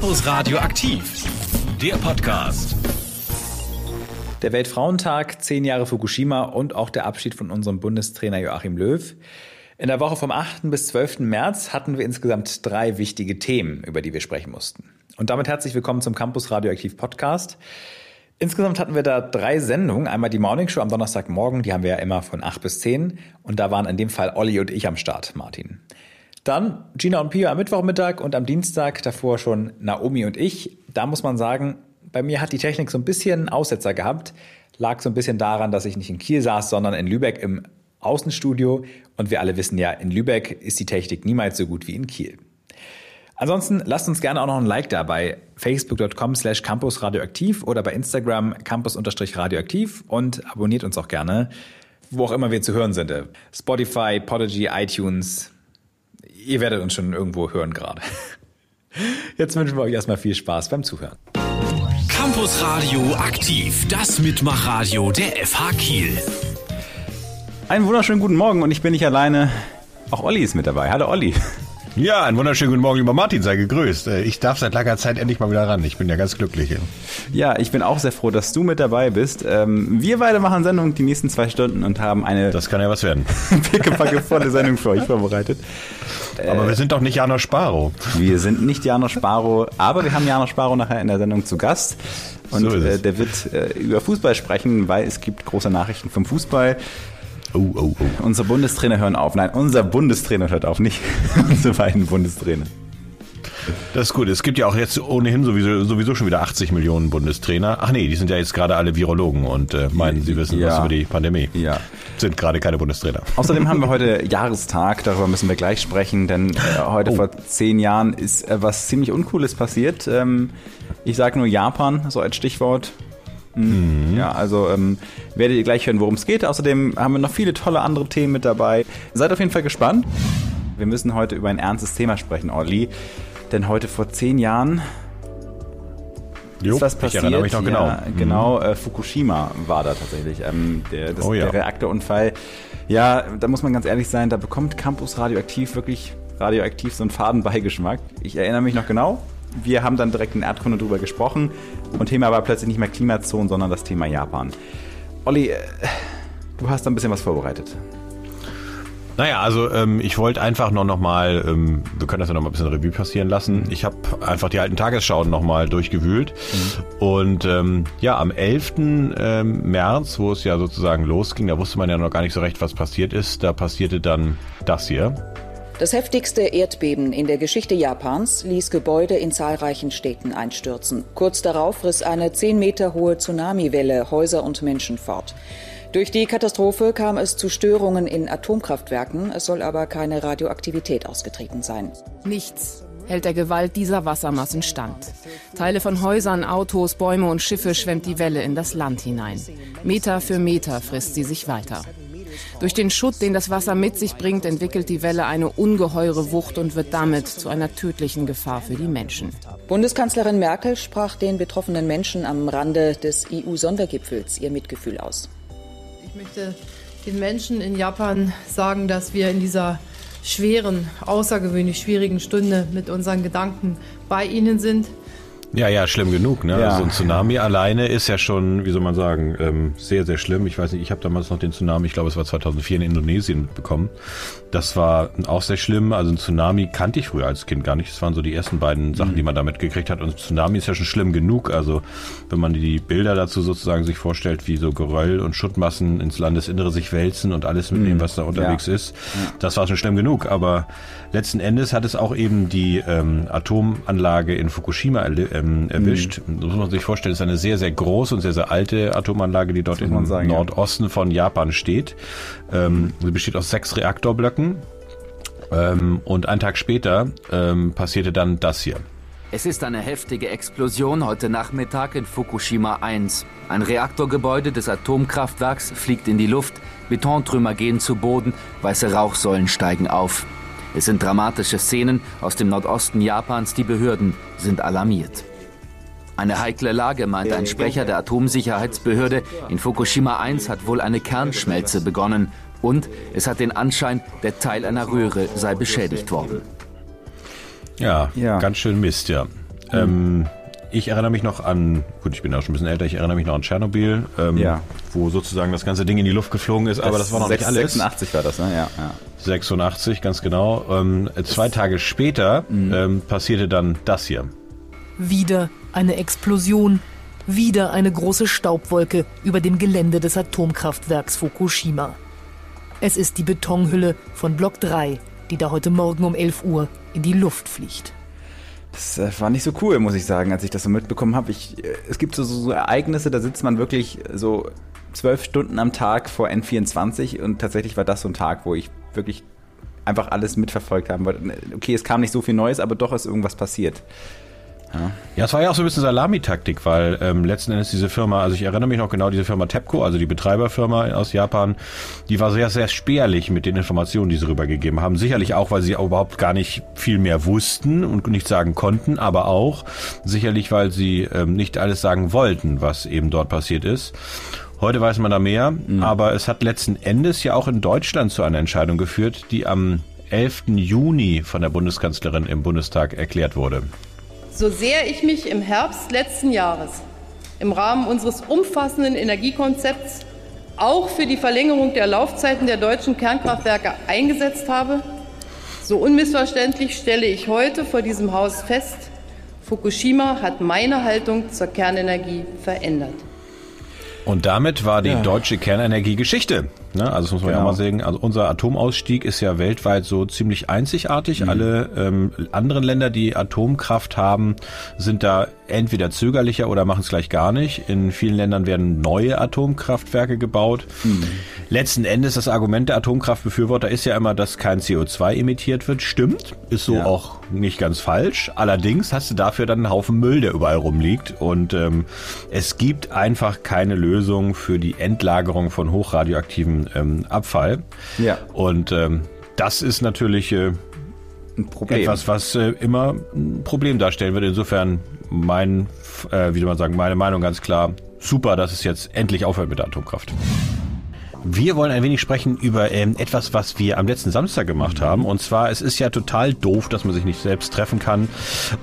Campus Radio aktiv, der Podcast. Der Weltfrauentag, zehn Jahre Fukushima und auch der Abschied von unserem Bundestrainer Joachim Löw. In der Woche vom 8. bis 12. März hatten wir insgesamt drei wichtige Themen, über die wir sprechen mussten. Und damit herzlich willkommen zum Campus Radioaktiv Podcast. Insgesamt hatten wir da drei Sendungen. Einmal die Morning Show am Donnerstagmorgen, die haben wir ja immer von 8 bis 10. Und da waren in dem Fall Olli und ich am Start, Martin. Dann Gina und Pia am Mittwochmittag und am Dienstag davor schon Naomi und ich. Da muss man sagen, bei mir hat die Technik so ein bisschen Aussetzer gehabt. Lag so ein bisschen daran, dass ich nicht in Kiel saß, sondern in Lübeck im Außenstudio. Und wir alle wissen ja, in Lübeck ist die Technik niemals so gut wie in Kiel. Ansonsten lasst uns gerne auch noch ein Like da bei facebook.com slash campusradioaktiv oder bei Instagram campus-radioaktiv und abonniert uns auch gerne, wo auch immer wir zu hören sind. Spotify, Podigy, iTunes, ihr werdet uns schon irgendwo hören gerade. Jetzt wünschen wir euch erstmal viel Spaß beim Zuhören. Campus Radio aktiv, das Mitmachradio der FH Kiel. Einen wunderschönen guten Morgen und ich bin nicht alleine. Auch Olli ist mit dabei. Hallo Olli. Ja, einen wunderschönen guten Morgen, lieber Martin, sei gegrüßt. Äh, ich darf seit langer Zeit endlich mal wieder ran. Ich bin ja ganz glücklich. Ja, ich bin auch sehr froh, dass du mit dabei bist. Ähm, wir beide machen Sendung die nächsten zwei Stunden und haben eine... Das kann ja was werden. pickepacke volle Sendung für euch vorbereitet. Aber wir sind doch nicht Jano Sparo. Wir sind nicht Jano Sparo, aber wir haben Jano Sparo nachher in der Sendung zu Gast. Und so äh, der wird äh, über Fußball sprechen, weil es gibt große Nachrichten vom Fußball. Oh, oh, oh. Unser Bundestrainer hören auf. Nein, unser Bundestrainer hört auf, nicht unsere beiden Bundestrainer. Das ist gut. Es gibt ja auch jetzt ohnehin sowieso, sowieso schon wieder 80 Millionen Bundestrainer. Ach nee, die sind ja jetzt gerade alle Virologen und äh, meinen, sie wissen ja. was über die Pandemie. Ja. Sind gerade keine Bundestrainer. Außerdem haben wir heute Jahrestag, darüber müssen wir gleich sprechen, denn äh, heute oh. vor zehn Jahren ist äh, was ziemlich Uncooles passiert. Ähm, ich sage nur Japan, so als Stichwort. Mhm. Ja, also ähm, werdet ihr gleich hören, worum es geht. Außerdem haben wir noch viele tolle andere Themen mit dabei. Seid auf jeden Fall gespannt. Wir müssen heute über ein ernstes Thema sprechen, Olli. Denn heute vor zehn Jahren jo, ist was passiert. Ich erinnere mich noch genau. Ja, genau, mhm. äh, Fukushima war da tatsächlich. Ähm, der, das, oh, ja. der Reaktorunfall. Ja, da muss man ganz ehrlich sein, da bekommt Campus Radioaktiv wirklich radioaktiv so einen Fadenbeigeschmack. Ich erinnere mich noch genau. Wir haben dann direkt in Erdkunde drüber gesprochen und Thema war plötzlich nicht mehr Klimazonen, sondern das Thema Japan. Olli, äh, du hast da ein bisschen was vorbereitet. Naja, also ähm, ich wollte einfach noch, noch mal, ähm, wir können das ja noch mal ein bisschen Revue passieren lassen. Ich habe einfach die alten Tagesschauen noch mal durchgewühlt. Mhm. Und ähm, ja, am 11. Ähm, März, wo es ja sozusagen losging, da wusste man ja noch gar nicht so recht, was passiert ist. Da passierte dann das hier. Das heftigste Erdbeben in der Geschichte Japans ließ Gebäude in zahlreichen Städten einstürzen. Kurz darauf riss eine 10 Meter hohe Tsunamiwelle Häuser und Menschen fort. Durch die Katastrophe kam es zu Störungen in Atomkraftwerken. Es soll aber keine Radioaktivität ausgetreten sein. Nichts hält der Gewalt dieser Wassermassen stand. Teile von Häusern, Autos, Bäume und Schiffe schwemmt die Welle in das Land hinein. Meter für Meter frisst sie sich weiter. Durch den Schutt, den das Wasser mit sich bringt, entwickelt die Welle eine ungeheure Wucht und wird damit zu einer tödlichen Gefahr für die Menschen. Bundeskanzlerin Merkel sprach den betroffenen Menschen am Rande des EU-Sondergipfels ihr Mitgefühl aus. Ich möchte den Menschen in Japan sagen, dass wir in dieser schweren, außergewöhnlich schwierigen Stunde mit unseren Gedanken bei ihnen sind. Ja, ja, schlimm genug. Ne? Ja. Also ein Tsunami alleine ist ja schon, wie soll man sagen, ähm, sehr, sehr schlimm. Ich weiß nicht, ich habe damals noch den Tsunami, ich glaube es war 2004 in Indonesien mitbekommen. Das war auch sehr schlimm. Also ein Tsunami kannte ich früher als Kind gar nicht. Das waren so die ersten beiden Sachen, mhm. die man da mitgekriegt hat. Und ein Tsunami ist ja schon schlimm genug. Also wenn man die Bilder dazu sozusagen sich vorstellt, wie so Geröll und Schuttmassen ins Landesinnere sich wälzen und alles mitnehmen, mhm. was da unterwegs ja. ist, das war schon schlimm genug. Aber letzten Endes hat es auch eben die ähm, Atomanlage in Fukushima ähm, erwischt. Mhm. Das muss man sich vorstellen, ist eine sehr, sehr große und sehr, sehr alte Atomanlage, die dort im sagen, Nordosten ja. von Japan steht. Ähm, sie besteht aus sechs Reaktorblöcken. Ähm, und einen Tag später ähm, passierte dann das hier. Es ist eine heftige Explosion heute Nachmittag in Fukushima 1. Ein Reaktorgebäude des Atomkraftwerks fliegt in die Luft, Betontrümmer gehen zu Boden, weiße Rauchsäulen steigen auf. Es sind dramatische Szenen aus dem Nordosten Japans, die Behörden sind alarmiert. Eine heikle Lage, meint ein Sprecher der Atomsicherheitsbehörde. In Fukushima 1 hat wohl eine Kernschmelze begonnen und es hat den Anschein, der Teil einer Röhre sei beschädigt worden. Ja, ja. ganz schön Mist, ja. Ähm, ich erinnere mich noch an, gut, ich bin auch schon ein bisschen älter, ich erinnere mich noch an Tschernobyl, ähm, Ja. wo sozusagen das ganze Ding in die Luft geflogen ist, aber das war noch nicht alles. 86 war das, ne? Ja, ja. 86, ganz genau. Ähm, zwei Tage später ähm, passierte dann das hier. Wieder eine Explosion. Wieder eine große Staubwolke über dem Gelände des Atomkraftwerks Fukushima. Es ist die Betonhülle von Block 3, die da heute Morgen um 11 Uhr in die Luft fliegt. Das äh, war nicht so cool, muss ich sagen, als ich das so mitbekommen habe. Äh, es gibt so, so, Ereignisse, da sitzt man wirklich so zwölf Stunden am Tag vor N24 und tatsächlich war das so ein Tag, wo ich wirklich einfach alles mitverfolgt habe. Weil, Okay, es kam nicht so viel Neues, aber doch ist irgendwas passiert. Ja, es war ja auch so ein bisschen Salamitaktik, weil ähm, letzten Endes diese Firma, also ich erinnere mich noch genau, diese Firma TEPCO, also die Betreiberfirma aus Japan, die war sehr, sehr spärlich mit den Informationen, die sie rübergegeben haben. Sicherlich auch, weil sie auch überhaupt gar nicht viel mehr wussten und nicht sagen konnten, aber auch sicherlich, weil sie ähm, nicht alles sagen wollten, was eben dort passiert ist. Heute weiß man da mehr, aber es hat letzten Endes ja auch in Deutschland zu einer Entscheidung geführt, die am 11. Juni von der Bundeskanzlerin im Bundestag erklärt wurde. So sehr ich mich im Herbst letzten Jahres im Rahmen unseres umfassenden Energiekonzepts auch für die Verlängerung der Laufzeiten der deutschen Kernkraftwerke eingesetzt habe, so unmissverständlich stelle ich heute vor diesem Haus fest, Fukushima hat meine Haltung zur Kernenergie verändert. Und damit war die deutsche Kernenergie Geschichte. Ne? Also das muss man ja Genau. mal sagen. Also unser Atomausstieg ist ja weltweit so ziemlich einzigartig. Alle ähm, anderen Länder, die Atomkraft haben, sind da entweder zögerlicher oder machen es gleich gar nicht. In vielen Ländern werden neue Atomkraftwerke gebaut. Letzten Endes das Argument der Atomkraftbefürworter ist ja immer, dass kein CO2 emittiert wird. Stimmt, ist so Ja. auch nicht ganz falsch. Allerdings hast du dafür dann einen Haufen Müll, der überall rumliegt. Und ähm, es gibt einfach keine Lösung für die Endlagerung von hochradioaktivem ähm, Abfall. Ja. Und ähm, das ist natürlich äh, etwas, was äh, immer ein Problem darstellen wird. Insofern mein, äh, wie soll man sagen, meine Meinung ganz klar. Super, dass es jetzt endlich aufhört mit der Atomkraft. Wir wollen ein wenig sprechen über ähm, etwas, was wir am letzten Samstag gemacht haben. Und zwar, es ist ja total doof, dass man sich nicht selbst treffen kann.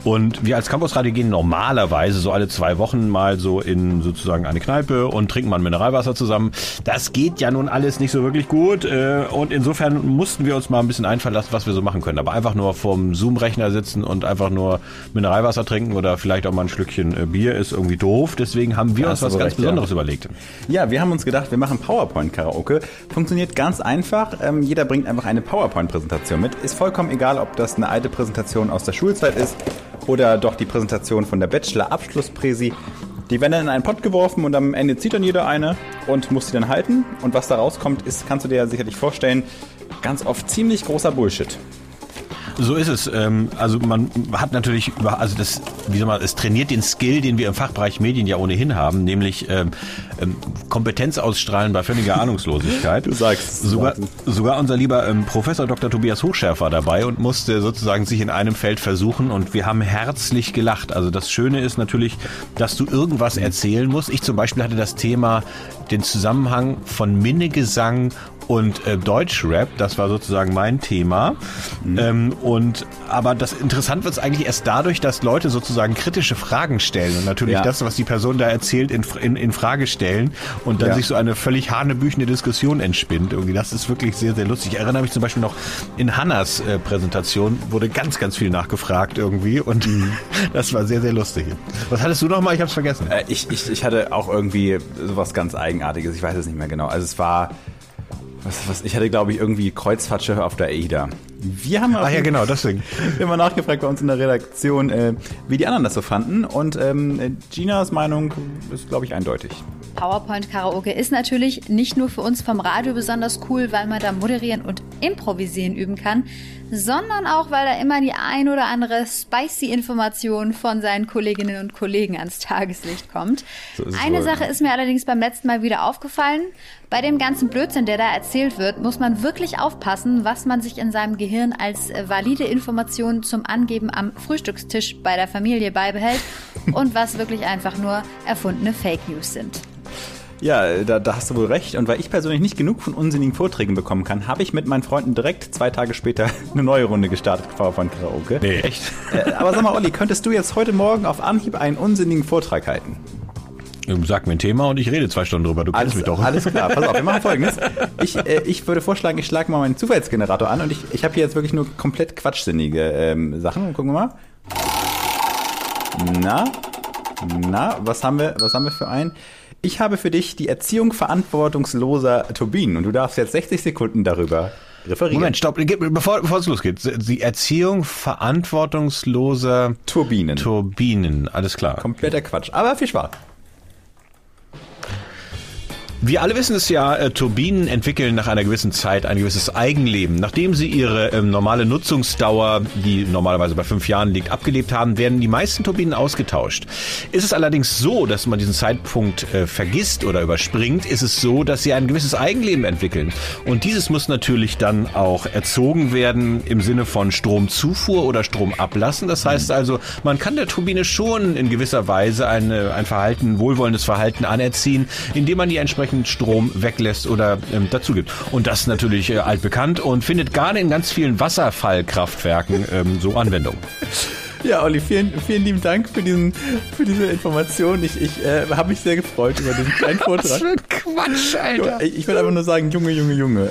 Und wir als Campus Radio gehen normalerweise so alle zwei Wochen mal so in sozusagen eine Kneipe und trinken mal Mineralwasser zusammen. Das geht ja nun alles nicht so wirklich gut. Äh, und insofern mussten wir uns mal ein bisschen einfallen lassen, was wir so machen können. Aber einfach nur vorm Zoom-Rechner sitzen und einfach nur Mineralwasser trinken oder vielleicht auch mal ein Schlückchen äh, Bier ist irgendwie doof. Deswegen haben wir Da uns was ganz recht, ja. Besonderes überlegt. Ja, wir haben uns gedacht, wir machen PowerPoint-Karaoke. Funktioniert ganz einfach. Ähm, jeder bringt einfach eine PowerPoint-Präsentation mit. Ist vollkommen egal, ob das eine alte Präsentation aus der Schulzeit ist oder doch die Präsentation von der Bachelor-Abschlusspräsi. Die werden dann in einen Pott geworfen und am Ende zieht dann jeder eine und muss sie dann halten. Und was da rauskommt, ist, kannst du dir ja sicherlich vorstellen, ganz oft ziemlich großer Bullshit. So ist es. Ähm, also man hat natürlich, also das, wie soll man, es trainiert den Skill, den wir im Fachbereich Medien ja ohnehin haben, nämlich ähm, ähm, Kompetenz ausstrahlen bei völliger Ahnungslosigkeit. Du sagst sogar, sogar unser lieber ähm, Professor Dr. Tobias Hochschärfer war dabei und musste sozusagen sich in einem Feld versuchen und wir haben herzlich gelacht. Also das Schöne ist natürlich, dass du irgendwas erzählen musst. Ich zum Beispiel hatte das Thema den Zusammenhang von Minnegesang und äh, Deutschrap, das war sozusagen mein Thema. Ähm, und aber das interessant wird es eigentlich erst dadurch, dass Leute sozusagen kritische Fragen stellen und natürlich Ja. das, was die Person da erzählt, in, in, in Frage stellen und dann Ja. sich so eine völlig hanebüchene Diskussion entspinnt. Irgendwie, das ist wirklich sehr, sehr lustig. Ich erinnere mich zum Beispiel noch in Hannas äh, Präsentation wurde ganz, ganz viel nachgefragt irgendwie und das war sehr, sehr lustig. Was hattest du noch mal? Ich hab's vergessen. Äh, ich, ich, ich hatte auch irgendwie sowas ganz Eigenartiges. Ich weiß es nicht mehr genau. Also es war. Was, was, ich hatte, glaube ich, irgendwie Kreuzfahrtschiffe auf der AIDA. Wir haben Ah ja, genau, deswegen. Wir haben mal nachgefragt bei uns in der Redaktion, äh, wie die anderen das so fanden. Und ähm, Ginas Meinung ist, glaube ich, eindeutig. PowerPoint Karaoke ist natürlich nicht nur für uns vom Radio besonders cool, weil man da moderieren und improvisieren üben kann, sondern auch, weil da immer die ein oder andere spicy Information von seinen Kolleginnen und Kollegen ans Tageslicht kommt. So Eine wohl. Sache ist mir allerdings beim letzten Mal wieder aufgefallen. Bei dem ganzen Blödsinn, der da erzählt wird, muss man wirklich aufpassen, was man sich in seinem Gehirn als äh, valide Information zum Angeben am Frühstückstisch bei der Familie beibehält und was wirklich einfach nur erfundene Fake News sind. Ja, da, da, hast du wohl recht. Und weil ich persönlich nicht genug von unsinnigen Vorträgen bekommen kann, habe ich mit meinen Freunden direkt zwei Tage später eine neue Runde gestartet, PowerPoint Karaoke. Nee, echt? Äh, aber sag mal, Olli, könntest du jetzt heute Morgen auf Anhieb einen unsinnigen Vortrag halten? Sag mir ein Thema und ich rede zwei Stunden drüber. Du alles, kennst mich doch. Alles klar, pass auf, wir machen folgendes. Ich, äh, ich würde vorschlagen, ich schlage mal meinen Zufallsgenerator an und ich, ich habe hier jetzt wirklich nur komplett quatschsinnige ähm, Sachen. Gucken wir mal. Na, na, was haben wir, was haben wir für einen? Ich habe für dich die Erziehung verantwortungsloser Turbinen und du darfst jetzt 60 Sekunden darüber referieren. Moment, stopp, bevor, bevor es losgeht. Die Erziehung verantwortungsloser Turbinen. Turbinen, alles klar. Kompletter Quatsch, aber viel Spaß. Wir alle wissen es ja, äh, Turbinen entwickeln nach einer gewissen Zeit ein gewisses Eigenleben. Nachdem sie ihre ähm, normale Nutzungsdauer, die normalerweise bei fünf Jahren liegt, abgelebt haben, werden die meisten Turbinen ausgetauscht. Ist es allerdings so, dass man diesen Zeitpunkt äh, vergisst oder überspringt, ist es so, dass sie ein gewisses Eigenleben entwickeln. Und dieses muss natürlich dann auch erzogen werden im Sinne von Stromzufuhr oder Stromablassen. Das heißt also, man kann der Turbine schon in gewisser Weise eine, ein Verhalten, wohlwollendes Verhalten anerziehen, indem man die entsprechend entsprechend Strom weglässt oder ähm, dazu gibt. Und das ist natürlich äh, altbekannt und findet gerade in ganz vielen Wasserfallkraftwerken ähm, so Anwendung. Ja, Olli, vielen, vielen lieben Dank für, diesen, für diese Information. Ich, ich äh, habe mich sehr gefreut über diesen kleinen Vortrag. Was für ein Quatsch, Alter. Ich, ich will einfach nur sagen, Junge, Junge, Junge.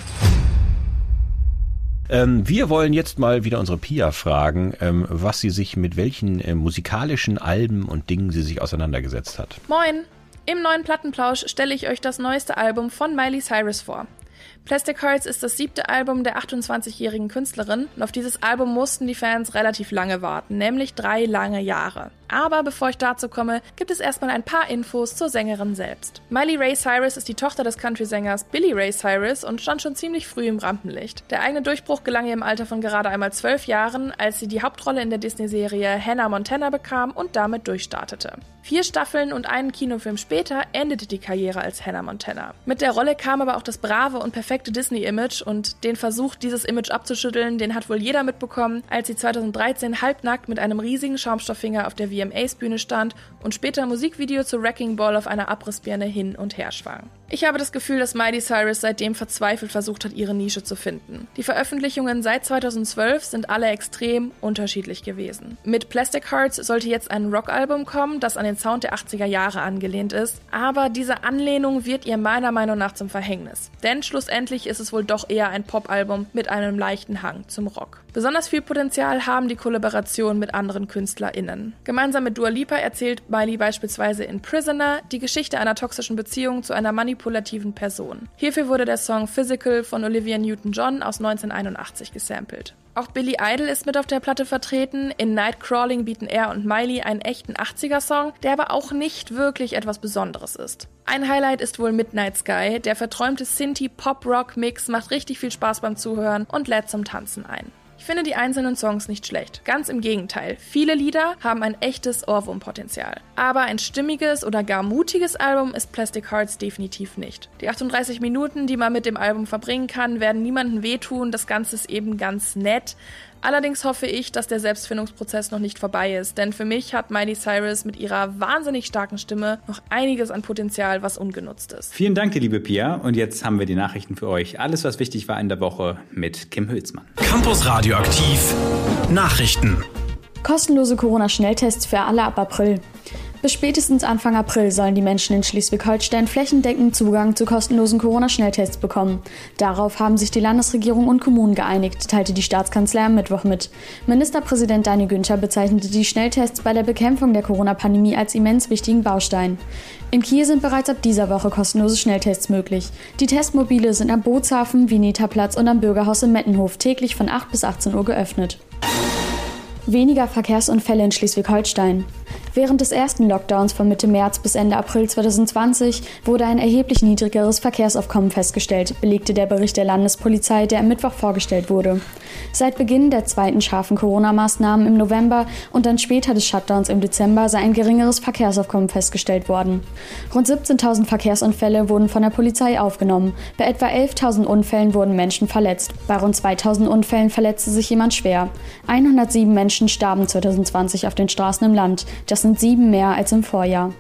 Ähm, wir wollen jetzt mal wieder unsere Pia fragen, ähm, was sie sich mit welchen äh, musikalischen Alben und Dingen sie sich auseinandergesetzt hat. Moin, im neuen Plattenplausch stelle ich euch das neueste Album von Miley Cyrus vor. Plastic Hearts ist das siebte Album der 28-jährigen Künstlerin und auf dieses Album mussten die Fans relativ lange warten, nämlich drei lange Jahre. Aber bevor ich dazu komme, gibt es erstmal ein paar Infos zur Sängerin selbst. Miley Ray Cyrus ist die Tochter des Country-Sängers Billy Ray Cyrus und stand schon ziemlich früh im Rampenlicht. Der eigene Durchbruch gelang ihr im Alter von gerade einmal zwölf Jahren, als sie die Hauptrolle in der Disney-Serie Hannah Montana bekam und damit durchstartete. Vier Staffeln und einen Kinofilm später endete die Karriere als Hannah Montana. Mit der Rolle kam aber auch das brave und perfekte Disney-Image und den Versuch, dieses Image abzuschütteln, den hat wohl jeder mitbekommen, als sie 2013 halbnackt mit einem riesigen Schaumstofffinger auf der VMAs-Bühne stand und später Musikvideo zu Wrecking Ball auf einer Abrissbirne hin und her schwang. Ich habe das Gefühl, dass Miley Cyrus seitdem verzweifelt versucht hat, ihre Nische zu finden. Die Veröffentlichungen seit 2012 sind alle extrem unterschiedlich gewesen. Mit Plastic Hearts sollte jetzt ein Rockalbum kommen, das an den Sound der 80er Jahre angelehnt ist, aber diese Anlehnung wird ihr meiner Meinung nach zum Verhängnis. Denn schlussendlich ist es wohl doch eher ein Popalbum mit einem leichten Hang zum Rock. Besonders viel Potenzial haben die Kollaborationen mit anderen KünstlerInnen. Gemeinsam mit Dua Lipa erzählt Miley beispielsweise in Prisoner die Geschichte einer toxischen Beziehung zu einer manipulativen Person. Hierfür wurde der Song Physical von Olivia Newton-John aus 1981 gesampelt. Auch Billy Idol ist mit auf der Platte vertreten. In Nightcrawling bieten er und Miley einen echten 80er-Song, der aber auch nicht wirklich etwas Besonderes ist. Ein Highlight ist wohl Midnight Sky. Der verträumte Sinti-Pop-Rock-Mix macht richtig viel Spaß beim Zuhören und lädt zum Tanzen ein. Ich finde die einzelnen Songs nicht schlecht. Ganz im Gegenteil. Viele Lieder haben ein echtes Ohrwurmpotenzial. Aber ein stimmiges oder gar mutiges Album ist Plastic Hearts definitiv nicht. Die 38 Minuten, die man mit dem Album verbringen kann, werden niemandem wehtun. Das Ganze ist eben ganz nett. Allerdings hoffe ich, dass der Selbstfindungsprozess noch nicht vorbei ist, denn für mich hat Miley Cyrus mit ihrer wahnsinnig starken Stimme noch einiges an Potenzial, was ungenutzt ist. Vielen Dank, liebe Pia. Und jetzt haben wir die Nachrichten für euch. Alles, was wichtig war in der Woche mit Kim Hülsmann. Campus Radioaktiv Nachrichten. Kostenlose Corona-Schnelltests für alle ab April. Bis spätestens Anfang April sollen die Menschen in Schleswig-Holstein flächendeckend Zugang zu kostenlosen Corona-Schnelltests bekommen. Darauf haben sich die Landesregierung und Kommunen geeinigt, teilte die Staatskanzlei am Mittwoch mit. Ministerpräsident Daniel Günther bezeichnete die Schnelltests bei der Bekämpfung der Corona-Pandemie als immens wichtigen Baustein. In Kiel sind bereits ab dieser Woche kostenlose Schnelltests möglich. Die Testmobile sind am Bootshafen, Vineta-Platz und am Bürgerhaus in Mettenhof täglich von 8 bis 18 Uhr geöffnet. Weniger Verkehrsunfälle in Schleswig-Holstein. Während des ersten Lockdowns von Mitte März bis Ende April 2020 wurde ein erheblich niedrigeres Verkehrsaufkommen festgestellt, belegte der Bericht der Landespolizei, der am Mittwoch vorgestellt wurde. Seit Beginn der zweiten scharfen Corona-Maßnahmen im November und dann später des Shutdowns im Dezember sei ein geringeres Verkehrsaufkommen festgestellt worden. Rund 17.000 Verkehrsunfälle wurden von der Polizei aufgenommen. Bei etwa 11.000 Unfällen wurden Menschen verletzt. Bei rund 2.000 Unfällen verletzte sich jemand schwer. 107 Menschen starben 2020 auf den Straßen im Land. Das sind sieben mehr als im Vorjahr.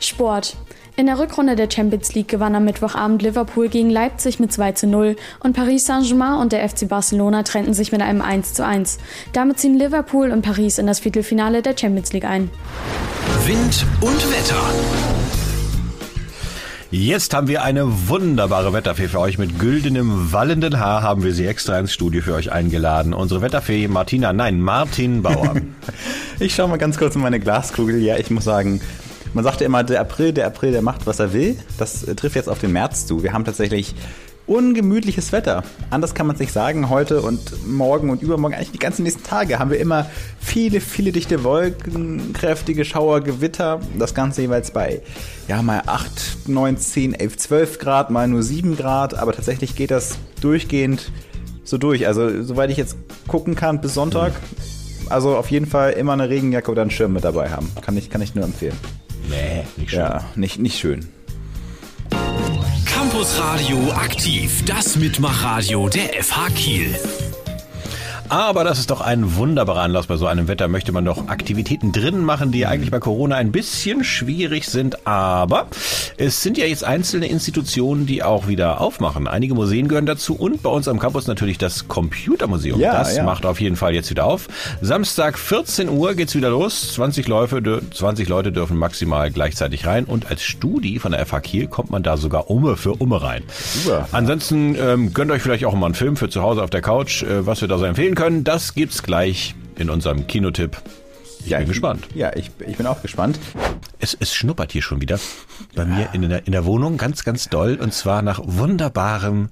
Sport. In der Rückrunde der Champions League gewann am Mittwochabend Liverpool gegen Leipzig mit 2 zu 0 und Paris Saint-Germain und der FC Barcelona trennten sich mit einem 1 zu 1. Damit ziehen Liverpool und Paris in das Viertelfinale der Champions League ein. Wind und Wetter. Jetzt haben wir eine wunderbare Wetterfee für euch. Mit güldenem, wallenden Haar haben wir sie extra ins Studio für euch eingeladen. Unsere Wetterfee Martina, nein, Martin Bauer. ich schaue mal ganz kurz in meine Glaskugel. Ja, ich muss sagen, man sagt ja immer, der April, der April, der macht, was er will. Das äh, trifft jetzt auf den März zu. Wir haben tatsächlich ungemütliches Wetter. Anders kann man es nicht sagen. Heute und morgen und übermorgen, eigentlich die ganzen nächsten Tage, haben wir immer viele, viele dichte Wolken, kräftige Schauer, Gewitter. Das Ganze jeweils bei, ja, mal 8, 9, 10, 11, 12 Grad, mal nur 7 Grad. Aber tatsächlich geht das durchgehend so durch. Also, soweit ich jetzt gucken kann, bis Sonntag. Also auf jeden Fall immer eine Regenjacke oder einen Schirm mit dabei haben. Kann ich, kann ich nur empfehlen. Nee, nicht schön. Ja, nicht, nicht schön. Campus Radio aktiv, das Mitmachradio der FH Kiel. Aber das ist doch ein wunderbarer Anlass. Bei so einem Wetter möchte man doch Aktivitäten drinnen machen, die eigentlich bei Corona ein bisschen schwierig sind. Aber es sind ja jetzt einzelne Institutionen, die auch wieder aufmachen. Einige Museen gehören dazu und bei uns am Campus natürlich das Computermuseum. Ja, das ja. macht auf jeden Fall jetzt wieder auf. Samstag 14 Uhr geht's wieder los. 20, Läufe, 20 Leute dürfen maximal gleichzeitig rein und als Studi von der FH Kiel kommt man da sogar Umme für Umme rein. Super. Ansonsten ähm, gönnt euch vielleicht auch mal einen Film für zu Hause auf der Couch, äh, was wir da so empfehlen können, das gibt's gleich in unserem Kinotipp. Ich ja, bin gespannt. Ja, ich, ich bin auch gespannt. Es, es schnuppert hier schon wieder bei mir in der, in der Wohnung ganz, ganz doll und zwar nach wunderbarem,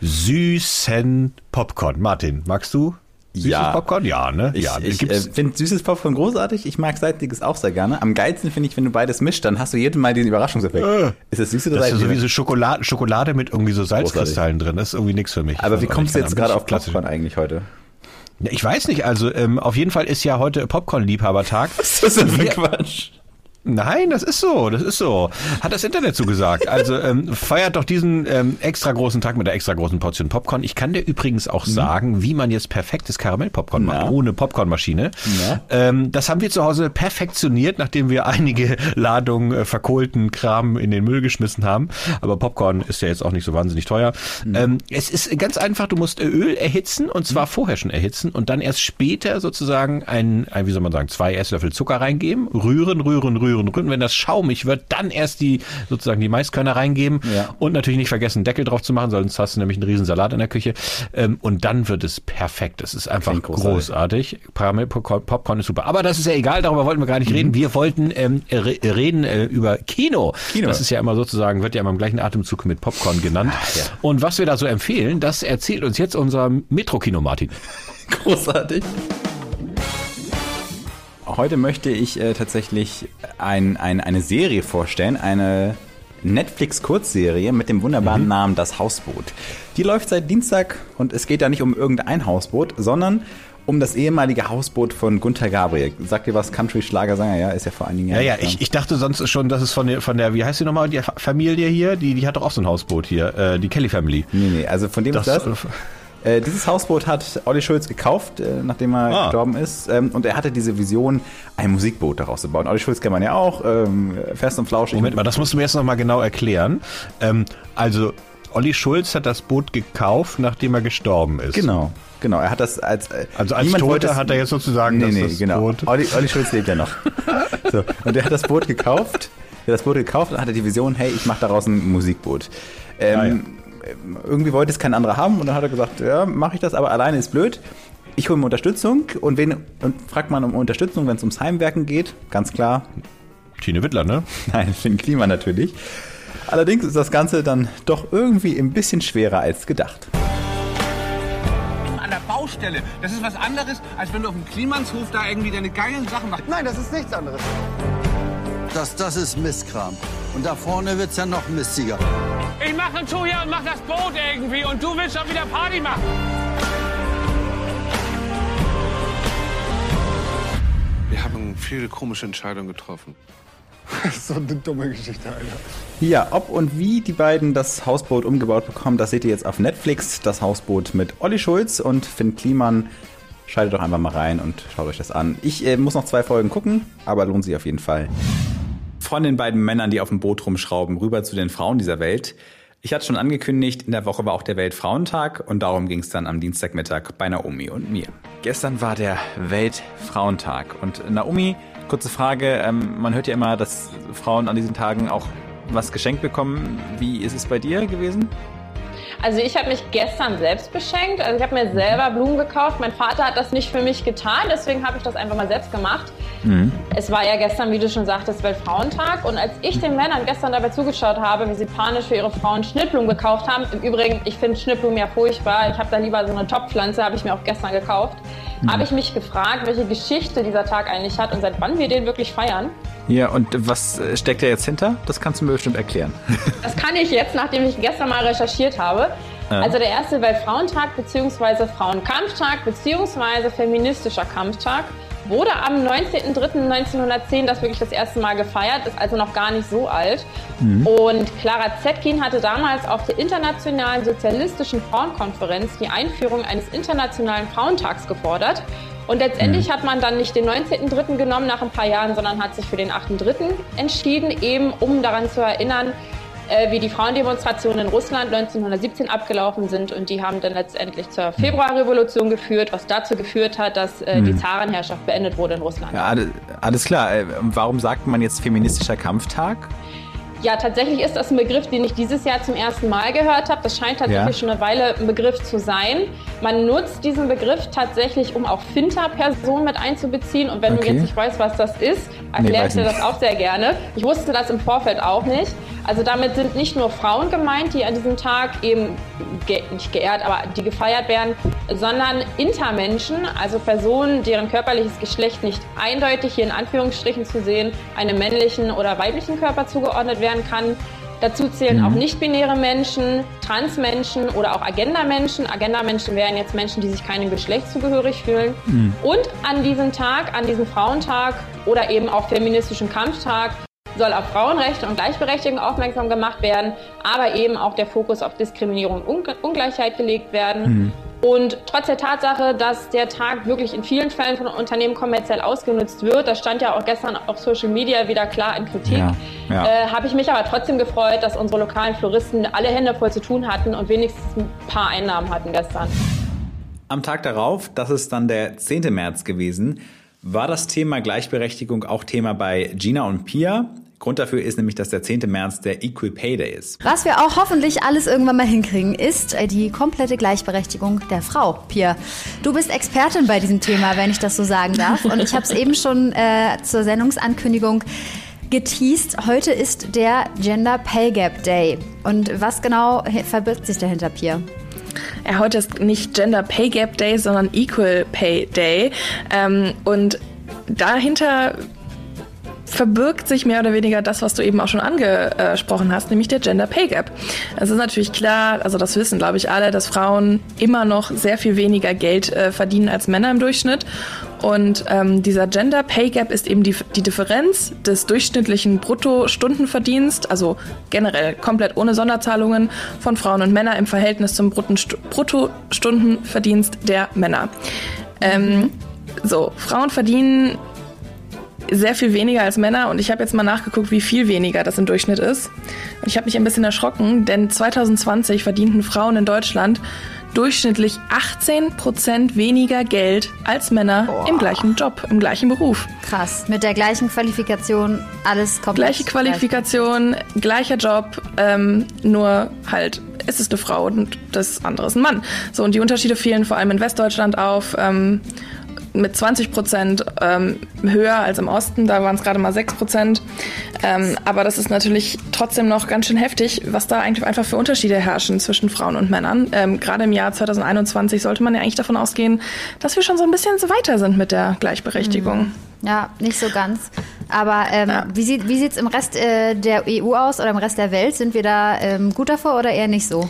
süßen Popcorn. Martin, magst du Süßes ja. Popcorn? Ja, ne? Ich, ja, ich äh, finde süßes Popcorn großartig. Ich mag salziges auch sehr gerne. Am geilsten finde ich, wenn du beides mischt, dann hast du jedes Mal diesen Überraschungseffekt. Äh, ist das süß oder salzig? Das ist so wie so Schokolade, Schokolade mit irgendwie so Salzkristallen drin. Das ist irgendwie nichts für mich. Aber wie kommst du jetzt gerade auf Popcorn eigentlich heute? Ich weiß nicht, also ähm, auf jeden Fall ist ja heute Popcorn-Liebhabertag. Was ist das denn für Quatsch? Nein, das ist so, das ist so. Hat das Internet zugesagt. Also ähm, feiert doch diesen ähm, extra großen Tag mit der extra großen Portion Popcorn. Ich kann dir übrigens auch mhm. sagen, wie man jetzt perfektes Karamellpopcorn macht, ohne Popcornmaschine. Ja. Ähm, das haben wir zu Hause perfektioniert, nachdem wir einige Ladungen äh, verkohlten Kram in den Müll geschmissen haben. Aber Popcorn ist ja jetzt auch nicht so wahnsinnig teuer. Mhm. Ähm, es ist ganz einfach, du musst Öl erhitzen und zwar mhm. vorher schon erhitzen und dann erst später sozusagen ein, ein, wie soll man sagen, zwei Esslöffel Zucker reingeben, rühren, rühren, rühren rühren, rühren. Wenn das schaumig wird, dann erst die sozusagen die Maiskörner reingeben ja. und natürlich nicht vergessen, Deckel drauf zu machen, sonst hast du nämlich einen riesen Salat in der Küche. Ähm, und dann wird es perfekt. Es ist einfach großartig. großartig. Popcorn ist super. Aber das ist ja egal, darüber wollten wir gar nicht mhm. reden. Wir wollten ähm, reden äh, über Kino. Kino. Das ist ja immer sozusagen, wird ja immer im gleichen Atemzug mit Popcorn genannt. Ach, ja. Und was wir da so empfehlen, das erzählt uns jetzt unser Metro-Kino Martin. Großartig. Heute möchte ich äh, tatsächlich ein, ein, eine Serie vorstellen, eine Netflix-Kurzserie mit dem wunderbaren mhm. Namen Das Hausboot. Die läuft seit Dienstag und es geht da nicht um irgendein Hausboot, sondern um das ehemalige Hausboot von Gunther Gabriel. Sagt ihr was? Country-Schlagersänger, ja? Ist ja vor einigen Jahren. Ja, ja, ich, ich dachte sonst schon, dass es von der, von der, wie heißt die nochmal, die Familie hier? Die, die hat doch auch so ein Hausboot hier, äh, die Kelly Family. Nee, nee, also von dem das, ist das. Äh, dieses Hausboot hat Olli Schulz gekauft, äh, nachdem er ah. gestorben ist. Ähm, und er hatte diese Vision, ein Musikboot daraus zu bauen. Olli Schulz kennt man ja auch, ähm, fest und flauschig. Moment mal, das musst du mir jetzt nochmal genau erklären. Ähm, also, Olli Schulz hat das Boot gekauft, nachdem er gestorben ist. Genau. Genau, er hat das als äh, also als Toter hat er jetzt sozusagen nee, nee, das genau. Boot. Olli, Olli Schulz lebt ja noch. so, und er hat das Boot gekauft. Er hat das Boot gekauft und hatte die Vision, hey, ich mache daraus ein Musikboot. Ähm, ah, irgendwie wollte es kein anderer haben und dann hat er gesagt, ja, mache ich das, aber alleine ist blöd. Ich hole mir Unterstützung und wen und fragt man um Unterstützung, wenn es ums Heimwerken geht, ganz klar. Tine Wittler, ne? Nein, für den Klima natürlich. Allerdings ist das Ganze dann doch irgendwie ein bisschen schwerer als gedacht. An der Baustelle, das ist was anderes, als wenn du auf dem Klimanshof da irgendwie deine geilen Sachen machst. Nein, das ist nichts anderes. Das, das ist Mistkram. Und da vorne wird es ja noch mistiger. Ich mache einen Schuh hier und mach das Boot irgendwie und du willst schon wieder Party machen. Wir haben viele komische Entscheidungen getroffen. Das ist so eine dumme Geschichte, Alter. Ja, ob und wie die beiden das Hausboot umgebaut bekommen, das seht ihr jetzt auf Netflix. Das Hausboot mit Olli Schulz und Finn Kliman. Schaltet doch einfach mal rein und schaut euch das an. Ich äh, muss noch zwei Folgen gucken, aber lohnt sich auf jeden Fall. Von den beiden Männern, die auf dem Boot rumschrauben, rüber zu den Frauen dieser Welt. Ich hatte schon angekündigt, in der Woche war auch der Weltfrauentag und darum ging es dann am Dienstagmittag bei Naomi und mir. Gestern war der Weltfrauentag und Naomi, kurze Frage, ähm, man hört ja immer, dass Frauen an diesen Tagen auch was geschenkt bekommen. Wie ist es bei dir gewesen? Also ich habe mich gestern selbst beschenkt. Also ich habe mir selber Blumen gekauft. Mein Vater hat das nicht für mich getan, deswegen habe ich das einfach mal selbst gemacht. Mhm. Es war ja gestern, wie du schon sagtest, Weltfrauentag. Und als ich den Männern gestern dabei zugeschaut habe, wie sie panisch für ihre Frauen Schnittblumen gekauft haben, im Übrigen, ich finde Schnittblumen ja furchtbar. Ich habe da lieber so eine Topfpflanze, habe ich mir auch gestern gekauft. Mhm. Habe ich mich gefragt, welche Geschichte dieser Tag eigentlich hat und seit wann wir den wirklich feiern. Ja, und was steckt da jetzt hinter? Das kannst du mir bestimmt erklären. Das kann ich jetzt, nachdem ich gestern mal recherchiert habe. Ja. Also der erste Weltfrauentag bzw. Frauenkampftag bzw. feministischer Kampftag wurde am 19.03.1910 das wirklich das erste Mal gefeiert, ist also noch gar nicht so alt. Mhm. Und Clara Zetkin hatte damals auf der Internationalen Sozialistischen Frauenkonferenz die Einführung eines internationalen Frauentags gefordert. Und letztendlich mhm. hat man dann nicht den 19.03. genommen nach ein paar Jahren, sondern hat sich für den 8.03. entschieden, eben um daran zu erinnern, äh, wie die Frauendemonstrationen in Russland 1917 abgelaufen sind. Und die haben dann letztendlich zur Februarrevolution geführt, was dazu geführt hat, dass äh, die hm. Zarenherrschaft beendet wurde in Russland. Ja, alles klar. Äh, warum sagt man jetzt feministischer Kampftag? Ja, tatsächlich ist das ein Begriff, den ich dieses Jahr zum ersten Mal gehört habe. Das scheint tatsächlich ja. schon eine Weile ein Begriff zu sein. Man nutzt diesen Begriff tatsächlich, um auch Finta-Personen mit einzubeziehen. Und wenn okay. du jetzt nicht weißt, was das ist, erkläre nee, ich dir das auch sehr gerne. Ich wusste das im Vorfeld auch nicht. Also damit sind nicht nur Frauen gemeint, die an diesem Tag eben ge nicht geehrt, aber die gefeiert werden, sondern Intermenschen, also Personen, deren körperliches Geschlecht nicht eindeutig hier in Anführungsstrichen zu sehen, einem männlichen oder weiblichen Körper zugeordnet werden kann. Dazu zählen mhm. auch nicht-binäre Menschen, Transmenschen oder auch Agenda-Menschen. Agenda-Menschen wären jetzt Menschen, die sich keinem Geschlecht zugehörig fühlen. Mhm. Und an diesem Tag, an diesem Frauentag oder eben auch feministischen Kampftag soll auf Frauenrechte und Gleichberechtigung aufmerksam gemacht werden, aber eben auch der Fokus auf Diskriminierung und Ungleichheit gelegt werden. Mhm. Und trotz der Tatsache, dass der Tag wirklich in vielen Fällen von Unternehmen kommerziell ausgenutzt wird, das stand ja auch gestern auf Social Media wieder klar in Kritik, ja, ja. äh, habe ich mich aber trotzdem gefreut, dass unsere lokalen Floristen alle Hände voll zu tun hatten und wenigstens ein paar Einnahmen hatten gestern. Am Tag darauf, das ist dann der 10. März gewesen, war das Thema Gleichberechtigung auch Thema bei Gina und Pia. Grund dafür ist nämlich, dass der 10. März der Equal Pay Day ist. Was wir auch hoffentlich alles irgendwann mal hinkriegen, ist äh, die komplette Gleichberechtigung der Frau. Pia, du bist Expertin bei diesem Thema, wenn ich das so sagen darf. Und ich habe es eben schon äh, zur Sendungsankündigung geteased. Heute ist der Gender Pay Gap Day. Und was genau verbirgt sich dahinter, Pia? Ja, heute ist nicht Gender Pay Gap Day, sondern Equal Pay Day. Ähm, und dahinter verbirgt sich mehr oder weniger das, was du eben auch schon angesprochen hast, nämlich der Gender Pay Gap. Es ist natürlich klar, also das wissen, glaube ich, alle, dass Frauen immer noch sehr viel weniger Geld äh, verdienen als Männer im Durchschnitt. Und ähm, dieser Gender Pay Gap ist eben die, die Differenz des durchschnittlichen Bruttostundenverdienst, also generell komplett ohne Sonderzahlungen von Frauen und Männern im Verhältnis zum Bruttostundenverdienst der Männer. Ähm, so, Frauen verdienen sehr viel weniger als Männer und ich habe jetzt mal nachgeguckt, wie viel weniger das im Durchschnitt ist. Und ich habe mich ein bisschen erschrocken, denn 2020 verdienten Frauen in Deutschland durchschnittlich 18 Prozent weniger Geld als Männer Boah. im gleichen Job, im gleichen Beruf. Krass, mit der gleichen Qualifikation, alles komplett. Gleiche Qualifikation, gleich. gleicher Job, ähm, nur halt ist es eine Frau und das andere ist ein Mann. So, und die Unterschiede fehlen vor allem in Westdeutschland auf. Ähm, mit 20 Prozent ähm, höher als im Osten. Da waren es gerade mal 6 Prozent. Ähm, aber das ist natürlich trotzdem noch ganz schön heftig, was da eigentlich einfach für Unterschiede herrschen zwischen Frauen und Männern. Ähm, gerade im Jahr 2021 sollte man ja eigentlich davon ausgehen, dass wir schon so ein bisschen so weiter sind mit der Gleichberechtigung. Mhm. Ja, nicht so ganz. Aber ähm, ja. wie sieht wie im Rest äh, der EU aus oder im Rest der Welt? Sind wir da ähm, gut davor oder eher nicht so?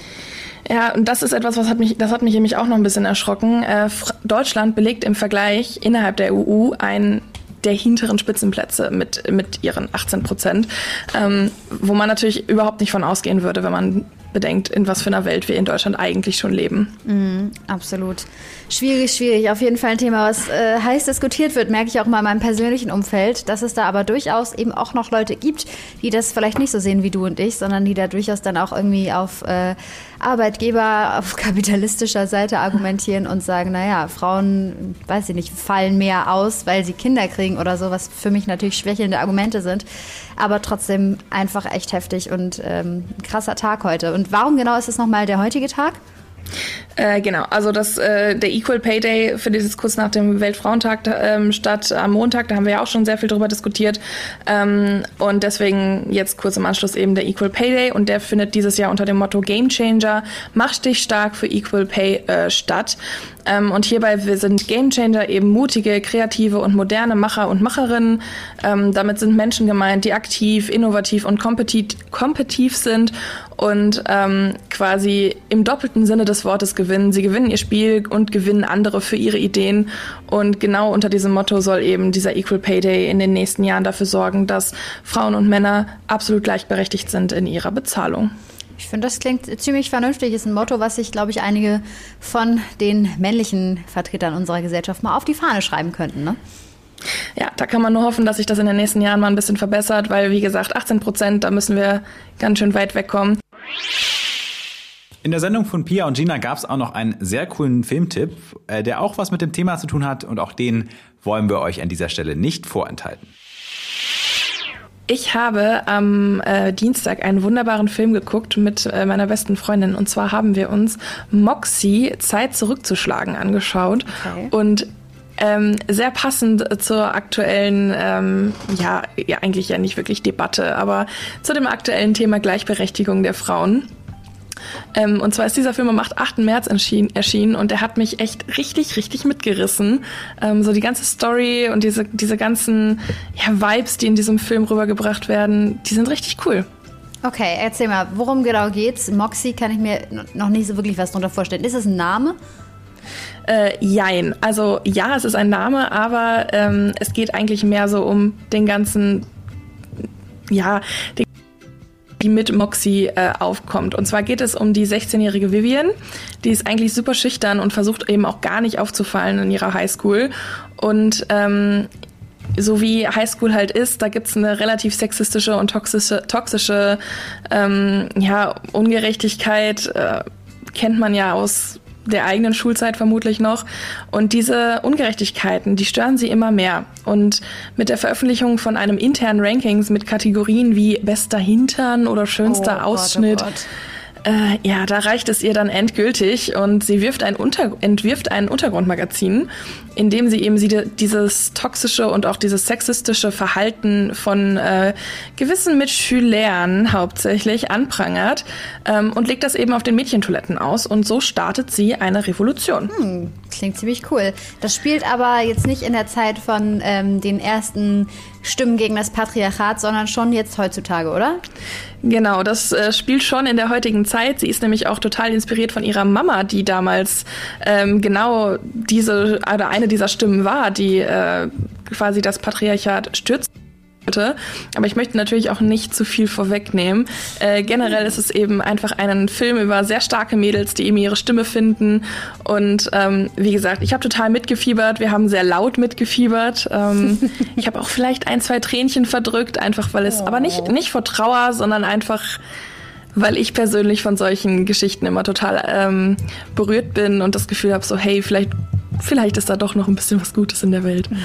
Ja, und das ist etwas, was hat mich, das hat mich nämlich auch noch ein bisschen erschrocken. Äh, Deutschland belegt im Vergleich innerhalb der EU einen der hinteren Spitzenplätze mit, mit ihren 18 Prozent, ähm, wo man natürlich überhaupt nicht von ausgehen würde, wenn man bedenkt, in was für einer Welt wir in Deutschland eigentlich schon leben. Mm, absolut. Schwierig, schwierig. Auf jeden Fall ein Thema, was äh, heiß diskutiert wird, merke ich auch mal in meinem persönlichen Umfeld, dass es da aber durchaus eben auch noch Leute gibt, die das vielleicht nicht so sehen wie du und ich, sondern die da durchaus dann auch irgendwie auf äh, Arbeitgeber auf kapitalistischer Seite argumentieren und sagen, naja, Frauen, weiß ich nicht, fallen mehr aus, weil sie Kinder kriegen oder so, was für mich natürlich schwächelnde Argumente sind. Aber trotzdem einfach echt heftig und ähm, ein krasser Tag heute. Und warum genau ist es nochmal der heutige Tag? Äh, genau, also das, äh, der Equal Pay Day findet jetzt kurz nach dem Weltfrauentag ähm, statt, am Montag, da haben wir ja auch schon sehr viel drüber diskutiert. Ähm, und deswegen jetzt kurz im Anschluss eben der Equal Pay Day. Und der findet dieses Jahr unter dem Motto Game Changer, mach dich stark für Equal Pay äh, statt. Ähm, und hierbei sind Game Changer eben mutige, kreative und moderne Macher und Macherinnen, ähm, damit sind Menschen gemeint, die aktiv, innovativ und kompetitiv sind und ähm, quasi im doppelten Sinne des Wortes gewinnen. Sie gewinnen ihr Spiel und gewinnen andere für ihre Ideen. Und genau unter diesem Motto soll eben dieser Equal Pay Day in den nächsten Jahren dafür sorgen, dass Frauen und Männer absolut gleichberechtigt sind in ihrer Bezahlung. Ich finde, das klingt ziemlich vernünftig. Ist ein Motto, was sich, glaube ich, einige von den männlichen Vertretern unserer Gesellschaft mal auf die Fahne schreiben könnten. Ne? Ja, da kann man nur hoffen, dass sich das in den nächsten Jahren mal ein bisschen verbessert, weil, wie gesagt, 18 Prozent, da müssen wir ganz schön weit wegkommen. In der Sendung von Pia und Gina gab es auch noch einen sehr coolen Filmtipp, äh, der auch was mit dem Thema zu tun hat und auch den wollen wir euch an dieser Stelle nicht vorenthalten. Ich habe am äh, Dienstag einen wunderbaren Film geguckt mit äh, meiner besten Freundin. Und zwar haben wir uns Moxie Zeit zurückzuschlagen angeschaut. Okay. Und ähm, sehr passend zur aktuellen, ähm, ja, ja, eigentlich ja nicht wirklich Debatte, aber zu dem aktuellen Thema Gleichberechtigung der Frauen. Ähm, und zwar ist dieser Film am 8. März erschienen, erschienen und der hat mich echt richtig, richtig mitgerissen. Ähm, so die ganze Story und diese, diese ganzen ja, Vibes, die in diesem Film rübergebracht werden, die sind richtig cool. Okay, erzähl mal, worum genau geht's? Moxie kann ich mir noch nicht so wirklich was darunter vorstellen. Ist es ein Name? Äh, jein. Also ja, es ist ein Name, aber ähm, es geht eigentlich mehr so um den ganzen, ja, den die mit Moxie äh, aufkommt. Und zwar geht es um die 16-jährige Vivian. Die ist eigentlich super schüchtern und versucht eben auch gar nicht aufzufallen in ihrer Highschool. Und ähm, so wie Highschool halt ist, da gibt's eine relativ sexistische und toxische, toxische ähm, ja, Ungerechtigkeit. Äh, kennt man ja aus der eigenen Schulzeit vermutlich noch. Und diese Ungerechtigkeiten, die stören sie immer mehr. Und mit der Veröffentlichung von einem internen Rankings mit Kategorien wie bester Hintern oder schönster oh Ausschnitt, Gott, oh Gott äh, ja, da reicht es ihr dann endgültig und sie wirft ein Unter entwirft ein Untergrundmagazin, in dem sie eben dieses toxische und auch dieses sexistische Verhalten von äh, gewissen Mitschülern hauptsächlich anprangert ähm, und legt das eben auf den Mädchentoiletten aus und so startet sie eine Revolution. Hm, klingt ziemlich cool. Das spielt aber jetzt nicht in der Zeit von ähm, den ersten Stimmen gegen das Patriarchat, sondern schon jetzt heutzutage, oder? Genau, das äh, spielt schon in der heutigen Zeit. Sie ist nämlich auch total inspiriert von ihrer Mama, die damals ähm, genau diese oder eine dieser Stimmen war, die äh, quasi das Patriarchat stürzt. Aber ich möchte natürlich auch nicht zu viel vorwegnehmen. Äh, generell ist es eben einfach ein Film über sehr starke Mädels, die eben ihre Stimme finden. Und ähm, wie gesagt, ich habe total mitgefiebert. Wir haben sehr laut mitgefiebert. Ähm, ich habe auch vielleicht ein, zwei Tränchen verdrückt, einfach weil es, oh. aber nicht, nicht vor Trauer, sondern einfach weil ich persönlich von solchen Geschichten immer total ähm, berührt bin und das Gefühl habe, so hey, vielleicht vielleicht ist da doch noch ein bisschen was Gutes in der Welt.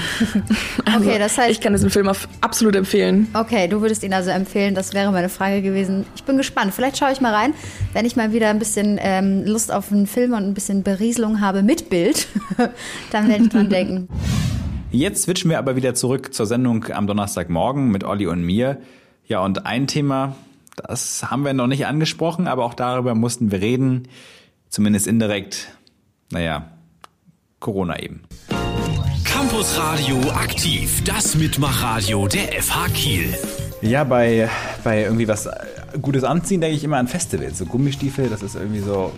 Also, okay, das heißt, ich kann diesen Film absolut empfehlen. Okay, du würdest ihn also empfehlen. Das wäre meine Frage gewesen. Ich bin gespannt. Vielleicht schaue ich mal rein, wenn ich mal wieder ein bisschen ähm, Lust auf einen Film und ein bisschen Berieselung habe mit Bild. dann werde ich dran denken. Jetzt switchen wir aber wieder zurück zur Sendung am Donnerstagmorgen mit Olli und mir. Ja, und ein Thema, das haben wir noch nicht angesprochen, aber auch darüber mussten wir reden. Zumindest indirekt. Naja, Corona eben. Campus Radio aktiv, das Mitmachradio der FH Kiel. Ja, bei, bei irgendwie was Gutes anziehen, denke ich immer an Festivals. So Gummistiefel, das ist irgendwie so.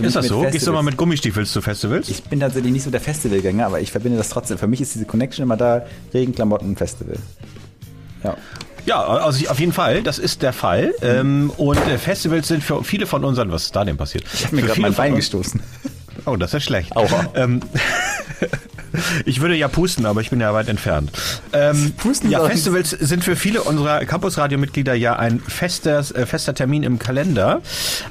Ist das so? Festivals. Gehst du mal mit Gummistiefeln zu Festivals? Ich bin tatsächlich nicht so der Festivalgänger, aber ich verbinde das trotzdem. Für mich ist diese Connection immer da, Regenklamotten, Festival. Ja. Ja, also auf jeden Fall, das ist der Fall. Ähm, und äh, Festivals sind für viele von unseren, was ist da denn passiert? Ich habe mir gerade mein Bein gestoßen. Oh, das ist schlecht. Aua. Ähm, ich würde ja pusten, aber ich bin ja weit entfernt. Ähm, pusten ja, Festivals sind für viele unserer Campus-Radio-Mitglieder ja ein fester, äh, fester Termin im Kalender.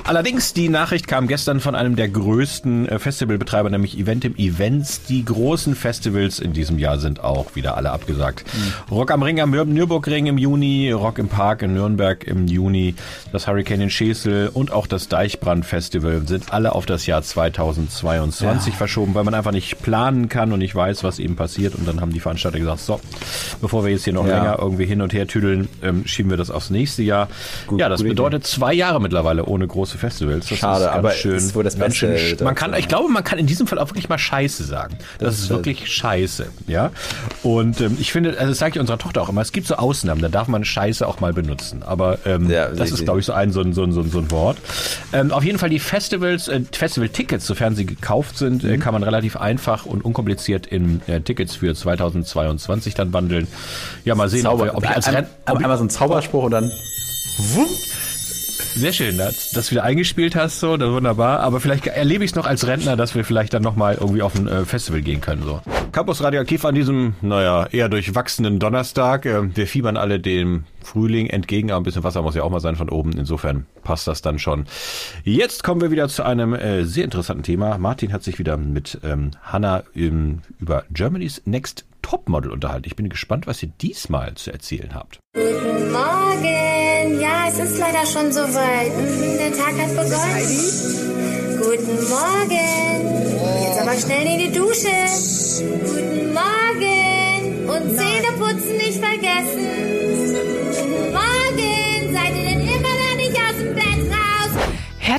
Allerdings, die Nachricht kam gestern von einem der größten äh, Festivalbetreiber, nämlich Eventim Events. Die großen Festivals in diesem Jahr sind auch wieder alle abgesagt. Mhm. Rock am Ring am Nürburgring im Juni, Rock im Park in Nürnberg im Juni, das Hurricane in Schesel und auch das Deichbrand-Festival sind alle auf das Jahr 2022 ja. verschoben, weil man einfach nicht planen kann und nicht weiß, was eben passiert. Und dann haben die Veranstalter gesagt, so, bevor wir jetzt hier noch ja. länger irgendwie hin und her tüdeln, ähm, schieben wir das aufs nächste Jahr. Gut, ja, das bedeutet Idee. zwei Jahre mittlerweile ohne große Festivals. Das Schade, aber schön. ist wohl das Beste. Schön, man kann, ich glaube, man kann in diesem Fall auch wirklich mal Scheiße sagen. Das, das ist wirklich Scheiße, ja. Und ähm, ich finde, also das sage ich unserer Tochter auch immer, es gibt so Ausnahmen, da darf man Scheiße auch mal benutzen. Aber ähm, ja, das ist, glaube ich, so ein, so ein, so ein, so ein Wort. Ähm, auf jeden Fall die Festivals, äh, Festival-Tickets, sofern sie gekauft sind, äh, mhm. kann man relativ einfach und unkompliziert in äh, Tickets für 2022 dann wandeln. Ja, mal sehen, Zauber, ob, ob ich als Renn, ob einmal so ein Zauberspruch und dann wumm, sehr schön, dass, dass du wieder eingespielt hast, so, das wunderbar. Aber vielleicht erlebe ich es noch als Rentner, dass wir vielleicht dann nochmal irgendwie auf ein äh, Festival gehen können. So. Campus Radioaktiv an diesem, naja, eher durchwachsenen Donnerstag. Äh, wir fiebern alle dem Frühling entgegen, aber ein bisschen Wasser muss ja auch mal sein von oben. Insofern passt das dann schon. Jetzt kommen wir wieder zu einem äh, sehr interessanten Thema. Martin hat sich wieder mit ähm, Hanna ähm, über Germany's Next Topmodel unterhalten. Ich bin gespannt, was ihr diesmal zu erzählen habt. Guten Morgen. Ja, es ist leider schon soweit. Mhm, der Tag hat begonnen. Guten Morgen. Jetzt aber schnell in die Dusche. Guten Morgen. Und Zähne putzen nicht vergessen.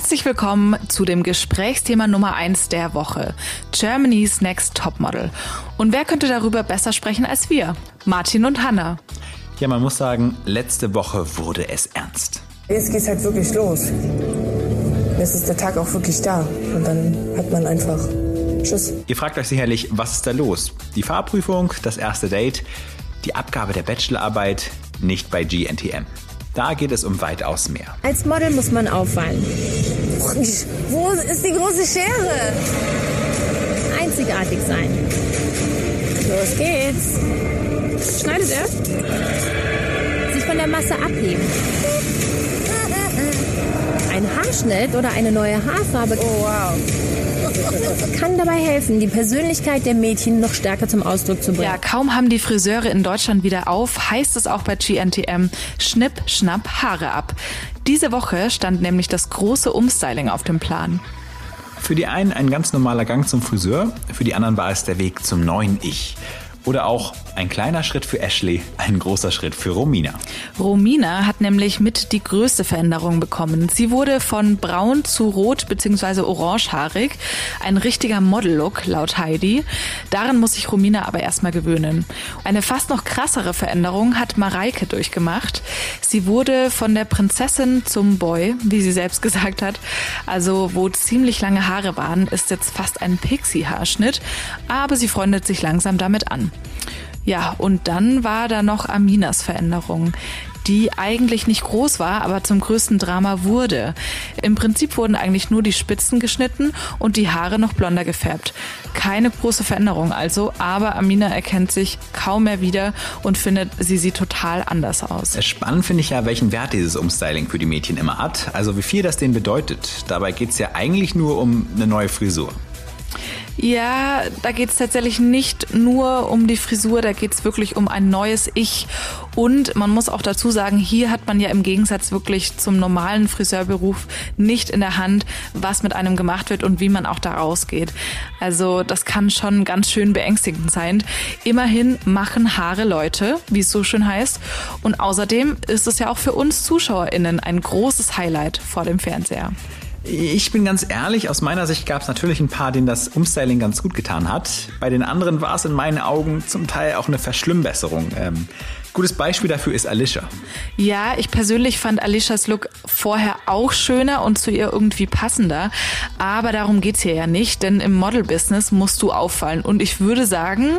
Herzlich willkommen zu dem Gesprächsthema Nummer 1 der Woche, Germany's Next Topmodel. Und wer könnte darüber besser sprechen als wir? Martin und Hanna. Ja, man muss sagen, letzte Woche wurde es ernst. Jetzt geht's halt wirklich los. Jetzt ist der Tag auch wirklich da. Und dann hat man einfach Tschüss. Ihr fragt euch sicherlich, was ist da los? Die Fahrprüfung, das erste Date, die Abgabe der Bachelorarbeit, nicht bei GNTM. Da geht es um weitaus mehr. Als Model muss man auffallen. Wo ist die große Schere? Einzigartig sein. Los geht's. Schneidet er? Sich von der Masse abheben. Ein Haarschnitt oder eine neue Haarfarbe. Oh wow kann dabei helfen, die Persönlichkeit der Mädchen noch stärker zum Ausdruck zu bringen. Ja, kaum haben die Friseure in Deutschland wieder auf, heißt es auch bei GNTM, schnipp, schnapp, Haare ab. Diese Woche stand nämlich das große Umstyling auf dem Plan. Für die einen ein ganz normaler Gang zum Friseur, für die anderen war es der Weg zum neuen Ich. Oder auch ein kleiner Schritt für Ashley, ein großer Schritt für Romina. Romina hat nämlich mit die größte Veränderung bekommen. Sie wurde von braun zu rot bzw. orangehaarig. Ein richtiger Model-Look, laut Heidi. Daran muss sich Romina aber erstmal gewöhnen. Eine fast noch krassere Veränderung hat Mareike durchgemacht. Sie wurde von der Prinzessin zum Boy, wie sie selbst gesagt hat. Also wo ziemlich lange Haare waren, ist jetzt fast ein Pixie-Haarschnitt. Aber sie freundet sich langsam damit an. Ja, und dann war da noch Aminas Veränderung die eigentlich nicht groß war, aber zum größten Drama wurde. Im Prinzip wurden eigentlich nur die Spitzen geschnitten und die Haare noch blonder gefärbt. Keine große Veränderung also, aber Amina erkennt sich kaum mehr wieder und findet, sie sieht total anders aus. Spannend finde ich ja, welchen Wert dieses Umstyling für die Mädchen immer hat. Also wie viel das denen bedeutet. Dabei geht es ja eigentlich nur um eine neue Frisur. Ja, da geht es tatsächlich nicht nur um die Frisur, da geht es wirklich um ein neues Ich. Und man muss auch dazu sagen, hier hat man ja im Gegensatz wirklich zum normalen Friseurberuf nicht in der Hand, was mit einem gemacht wird und wie man auch da rausgeht. Also das kann schon ganz schön beängstigend sein. Immerhin machen Haare Leute, wie es so schön heißt. Und außerdem ist es ja auch für uns ZuschauerInnen ein großes Highlight vor dem Fernseher. Ich bin ganz ehrlich, aus meiner Sicht gab es natürlich ein paar, denen das Umstyling ganz gut getan hat. Bei den anderen war es in meinen Augen zum Teil auch eine Verschlimmbesserung. Ähm, gutes Beispiel dafür ist Alicia. Ja, ich persönlich fand Alicias Look vorher auch schöner und zu ihr irgendwie passender. Aber darum geht's hier ja nicht, denn im Model-Business musst du auffallen. Und ich würde sagen,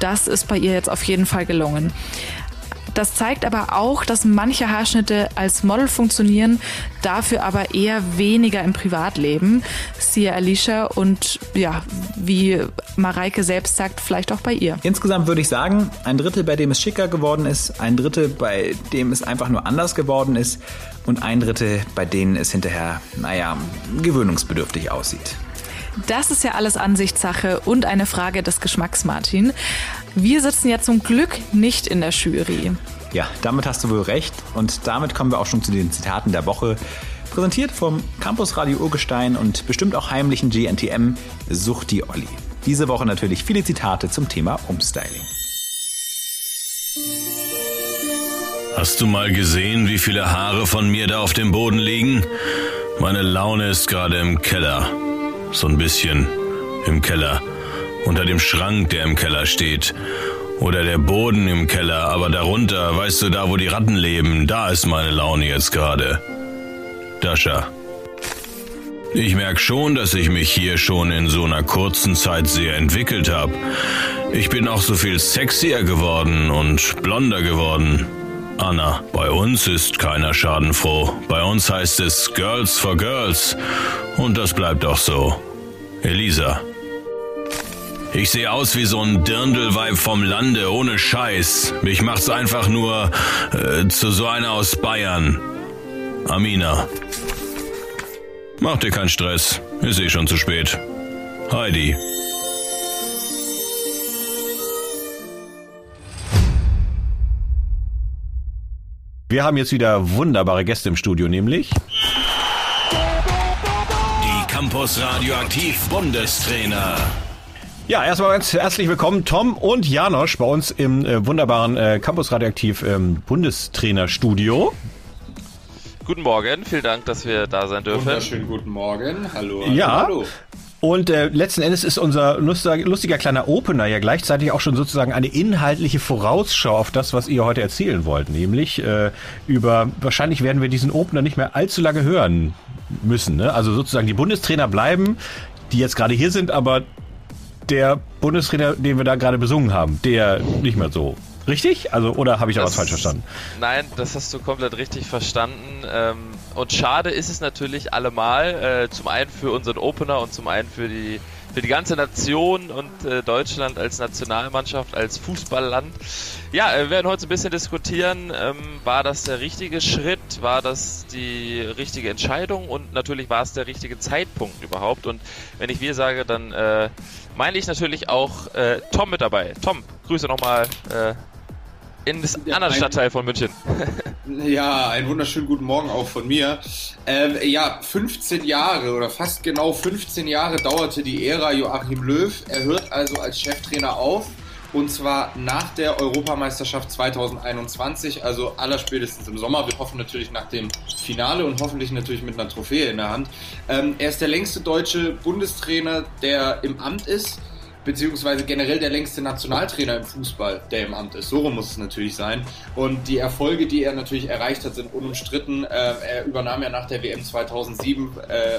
das ist bei ihr jetzt auf jeden Fall gelungen. Das zeigt aber auch, dass manche Haarschnitte als Model funktionieren, dafür aber eher weniger im Privatleben. Siehe Alicia und ja, wie Mareike selbst sagt, vielleicht auch bei ihr. Insgesamt würde ich sagen, ein Drittel, bei dem es schicker geworden ist, ein Drittel, bei dem es einfach nur anders geworden ist und ein Drittel, bei denen es hinterher, naja, gewöhnungsbedürftig aussieht. Das ist ja alles Ansichtssache und eine Frage des Geschmacks, Martin. Wir sitzen ja zum Glück nicht in der Jury. Ja, damit hast du wohl recht. Und damit kommen wir auch schon zu den Zitaten der Woche. Präsentiert vom Campus Radio Urgestein und bestimmt auch heimlichen GNTM Suchti Olli. Diese Woche natürlich viele Zitate zum Thema Umstyling. Hast du mal gesehen, wie viele Haare von mir da auf dem Boden liegen? Meine Laune ist gerade im Keller. So ein bisschen im Keller. Unter dem Schrank, der im Keller steht. Oder der Boden im Keller, aber darunter, weißt du, da wo die Ratten leben, da ist meine Laune jetzt gerade. Dascha. Ich merke schon, dass ich mich hier schon in so einer kurzen Zeit sehr entwickelt habe. Ich bin auch so viel sexier geworden und blonder geworden. Anna, bei uns ist keiner schadenfroh. Bei uns heißt es Girls for Girls. Und das bleibt auch so. Elisa. Ich sehe aus wie so ein Dirndlweib vom Lande, ohne Scheiß. Mich macht's einfach nur äh, zu so einer aus Bayern. Amina. Mach dir keinen Stress. Ist eh schon zu spät. Heidi. Wir haben jetzt wieder wunderbare Gäste im Studio, nämlich die Campus Radioaktiv Bundestrainer. Ja, erstmal ganz herzlich willkommen Tom und Janosch bei uns im äh, wunderbaren äh, Campus Radioaktiv ähm, Bundestrainerstudio. Guten Morgen, vielen Dank, dass wir da sein dürfen. Wunderschönen guten Morgen. Hallo. hallo ja. Hallo. Und äh, letzten Endes ist unser lustiger, lustiger kleiner Opener ja gleichzeitig auch schon sozusagen eine inhaltliche Vorausschau auf das, was ihr heute erzählen wollt. Nämlich äh, über, wahrscheinlich werden wir diesen Opener nicht mehr allzu lange hören müssen. Ne? Also sozusagen die Bundestrainer bleiben, die jetzt gerade hier sind, aber der Bundestrainer, den wir da gerade besungen haben, der nicht mehr so. Richtig? Also, oder habe ich da was falsch verstanden? Nein, das hast du komplett richtig verstanden. Ähm, und schade ist es natürlich allemal, äh, zum einen für unseren Opener und zum einen für die für die ganze Nation und äh, Deutschland als Nationalmannschaft, als Fußballland. Ja, äh, wir werden heute ein bisschen diskutieren, ähm, war das der richtige Schritt, war das die richtige Entscheidung und natürlich war es der richtige Zeitpunkt überhaupt. Und wenn ich wir sage, dann äh, meine ich natürlich auch äh, Tom mit dabei. Tom, Grüße nochmal äh, in das ja, andere Stadtteil von München. ja, einen wunderschönen guten Morgen auch von mir. Äh, ja, 15 Jahre oder fast genau 15 Jahre dauerte die Ära Joachim Löw. Er hört also als Cheftrainer auf. Und zwar nach der Europameisterschaft 2021, also allerspätestens im Sommer. Wir hoffen natürlich nach dem Finale und hoffentlich natürlich mit einer Trophäe in der Hand. Ähm, er ist der längste deutsche Bundestrainer, der im Amt ist beziehungsweise generell der längste Nationaltrainer im Fußball, der im Amt ist. So rum muss es natürlich sein. Und die Erfolge, die er natürlich erreicht hat, sind unumstritten. Äh, er übernahm ja nach der WM 2007 äh,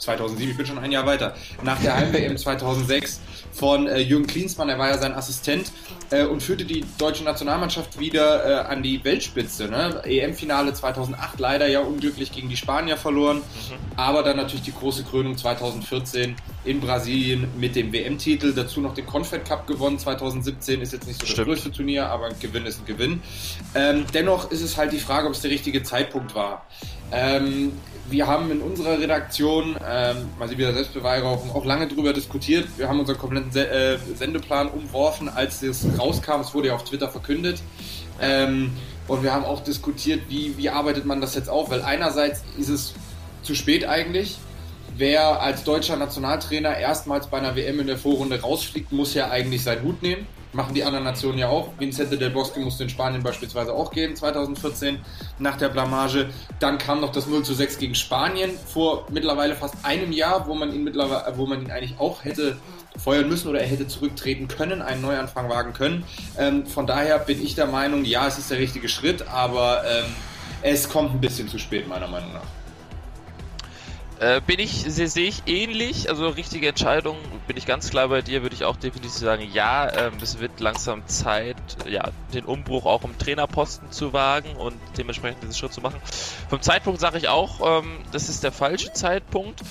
2007, ich bin schon ein Jahr weiter, nach der Heim-WM 2006 von äh, Jürgen Klinsmann, er war ja sein Assistent äh, und führte die deutsche Nationalmannschaft wieder äh, an die Weltspitze. Ne? EM-Finale 2008 leider ja unglücklich gegen die Spanier verloren, mhm. aber dann natürlich die große Krönung 2014 in Brasilien mit dem WM-Titel, dazu noch den Confed Cup gewonnen 2017, ist jetzt nicht so Stimmt. das größte Turnier, aber ein Gewinn ist ein Gewinn. Ähm, dennoch ist es halt die Frage, ob es der richtige Zeitpunkt war. Ähm, wir haben in unserer Redaktion, ähm, mal sie wieder Selbstbeweihräucherung, auch lange darüber diskutiert. Wir haben unseren kompletten Se äh, Sendeplan umworfen, als es rauskam. Es wurde ja auf Twitter verkündet. Ähm, und wir haben auch diskutiert, wie, wie arbeitet man das jetzt auf? Weil einerseits ist es zu spät eigentlich. Wer als deutscher Nationaltrainer erstmals bei einer WM in der Vorrunde rausfliegt, muss ja eigentlich seinen Hut nehmen. Machen die anderen Nationen ja auch. Vincente del Bosque musste in Spanien beispielsweise auch gehen, 2014, nach der Blamage. Dann kam noch das 0 zu 6 gegen Spanien vor mittlerweile fast einem Jahr, wo man ihn mittlerweile, wo man ihn eigentlich auch hätte feuern müssen oder er hätte zurücktreten können, einen Neuanfang wagen können. Ähm, von daher bin ich der Meinung, ja, es ist der richtige Schritt, aber ähm, es kommt ein bisschen zu spät, meiner Meinung nach. Äh, bin ich, sehe seh ich ähnlich, also richtige Entscheidung, bin ich ganz klar bei dir, würde ich auch definitiv sagen, ja, ähm, es wird langsam Zeit, ja, den Umbruch auch im Trainerposten zu wagen und dementsprechend diesen Schritt zu machen. Vom Zeitpunkt sage ich auch, ähm, das ist der falsche Zeitpunkt.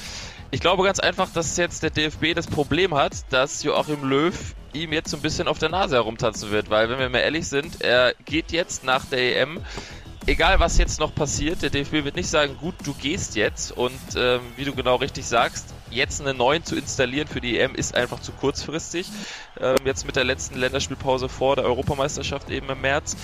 Ich glaube ganz einfach, dass jetzt der DFB das Problem hat, dass Joachim Löw ihm jetzt so ein bisschen auf der Nase herumtanzen wird, weil wenn wir mal ehrlich sind, er geht jetzt nach der EM egal was jetzt noch passiert, der DFB wird nicht sagen, gut, du gehst jetzt und ähm, wie du genau richtig sagst, jetzt einen neuen zu installieren für die EM ist einfach zu kurzfristig. Ähm, jetzt mit der letzten Länderspielpause vor der Europameisterschaft eben im März.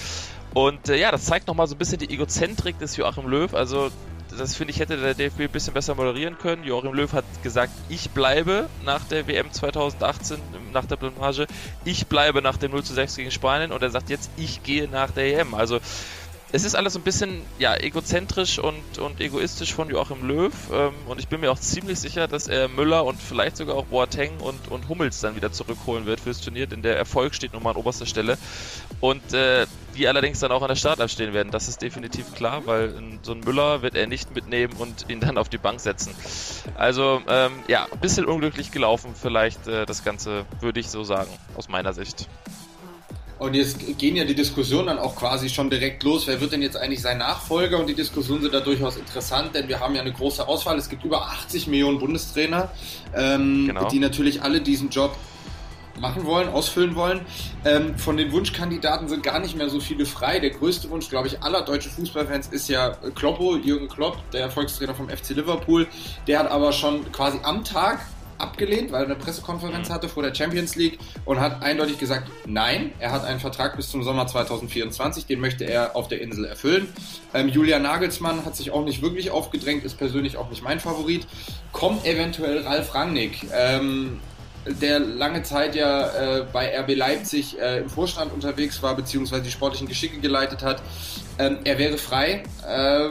Und äh, ja, das zeigt nochmal so ein bisschen die Egozentrik des Joachim Löw. Also das finde ich, hätte der DFB ein bisschen besser moderieren können. Joachim Löw hat gesagt, ich bleibe nach der WM 2018, nach der Blamage, ich bleibe nach dem 0 zu 6 gegen Spanien und er sagt jetzt, ich gehe nach der EM. Also es ist alles ein bisschen ja, egozentrisch und, und egoistisch von Joachim Löw. Ähm, und ich bin mir auch ziemlich sicher, dass er Müller und vielleicht sogar auch Boateng und, und Hummels dann wieder zurückholen wird fürs Turnier, denn der Erfolg steht nun mal an oberster Stelle. Und äh, die allerdings dann auch an der Startelf stehen werden, das ist definitiv klar, weil so ein Müller wird er nicht mitnehmen und ihn dann auf die Bank setzen. Also ähm, ja, ein bisschen unglücklich gelaufen vielleicht äh, das Ganze, würde ich so sagen, aus meiner Sicht. Und jetzt gehen ja die Diskussionen dann auch quasi schon direkt los. Wer wird denn jetzt eigentlich sein Nachfolger? Und die Diskussionen sind da durchaus interessant, denn wir haben ja eine große Auswahl. Es gibt über 80 Millionen Bundestrainer, ähm, genau. die natürlich alle diesen Job machen wollen, ausfüllen wollen. Ähm, von den Wunschkandidaten sind gar nicht mehr so viele frei. Der größte Wunsch, glaube ich, aller deutschen Fußballfans ist ja Kloppo, Jürgen Klopp, der Erfolgstrainer vom FC Liverpool. Der hat aber schon quasi am Tag abgelehnt, weil er eine Pressekonferenz mhm. hatte vor der Champions League und hat eindeutig gesagt, nein, er hat einen Vertrag bis zum Sommer 2024, den möchte er auf der Insel erfüllen. Ähm, Julian Nagelsmann hat sich auch nicht wirklich aufgedrängt, ist persönlich auch nicht mein Favorit. Kommt eventuell Ralf Rangnick. Ähm, der lange Zeit ja äh, bei RB Leipzig äh, im Vorstand unterwegs war, beziehungsweise die sportlichen Geschicke geleitet hat. Ähm, er wäre frei. Äh,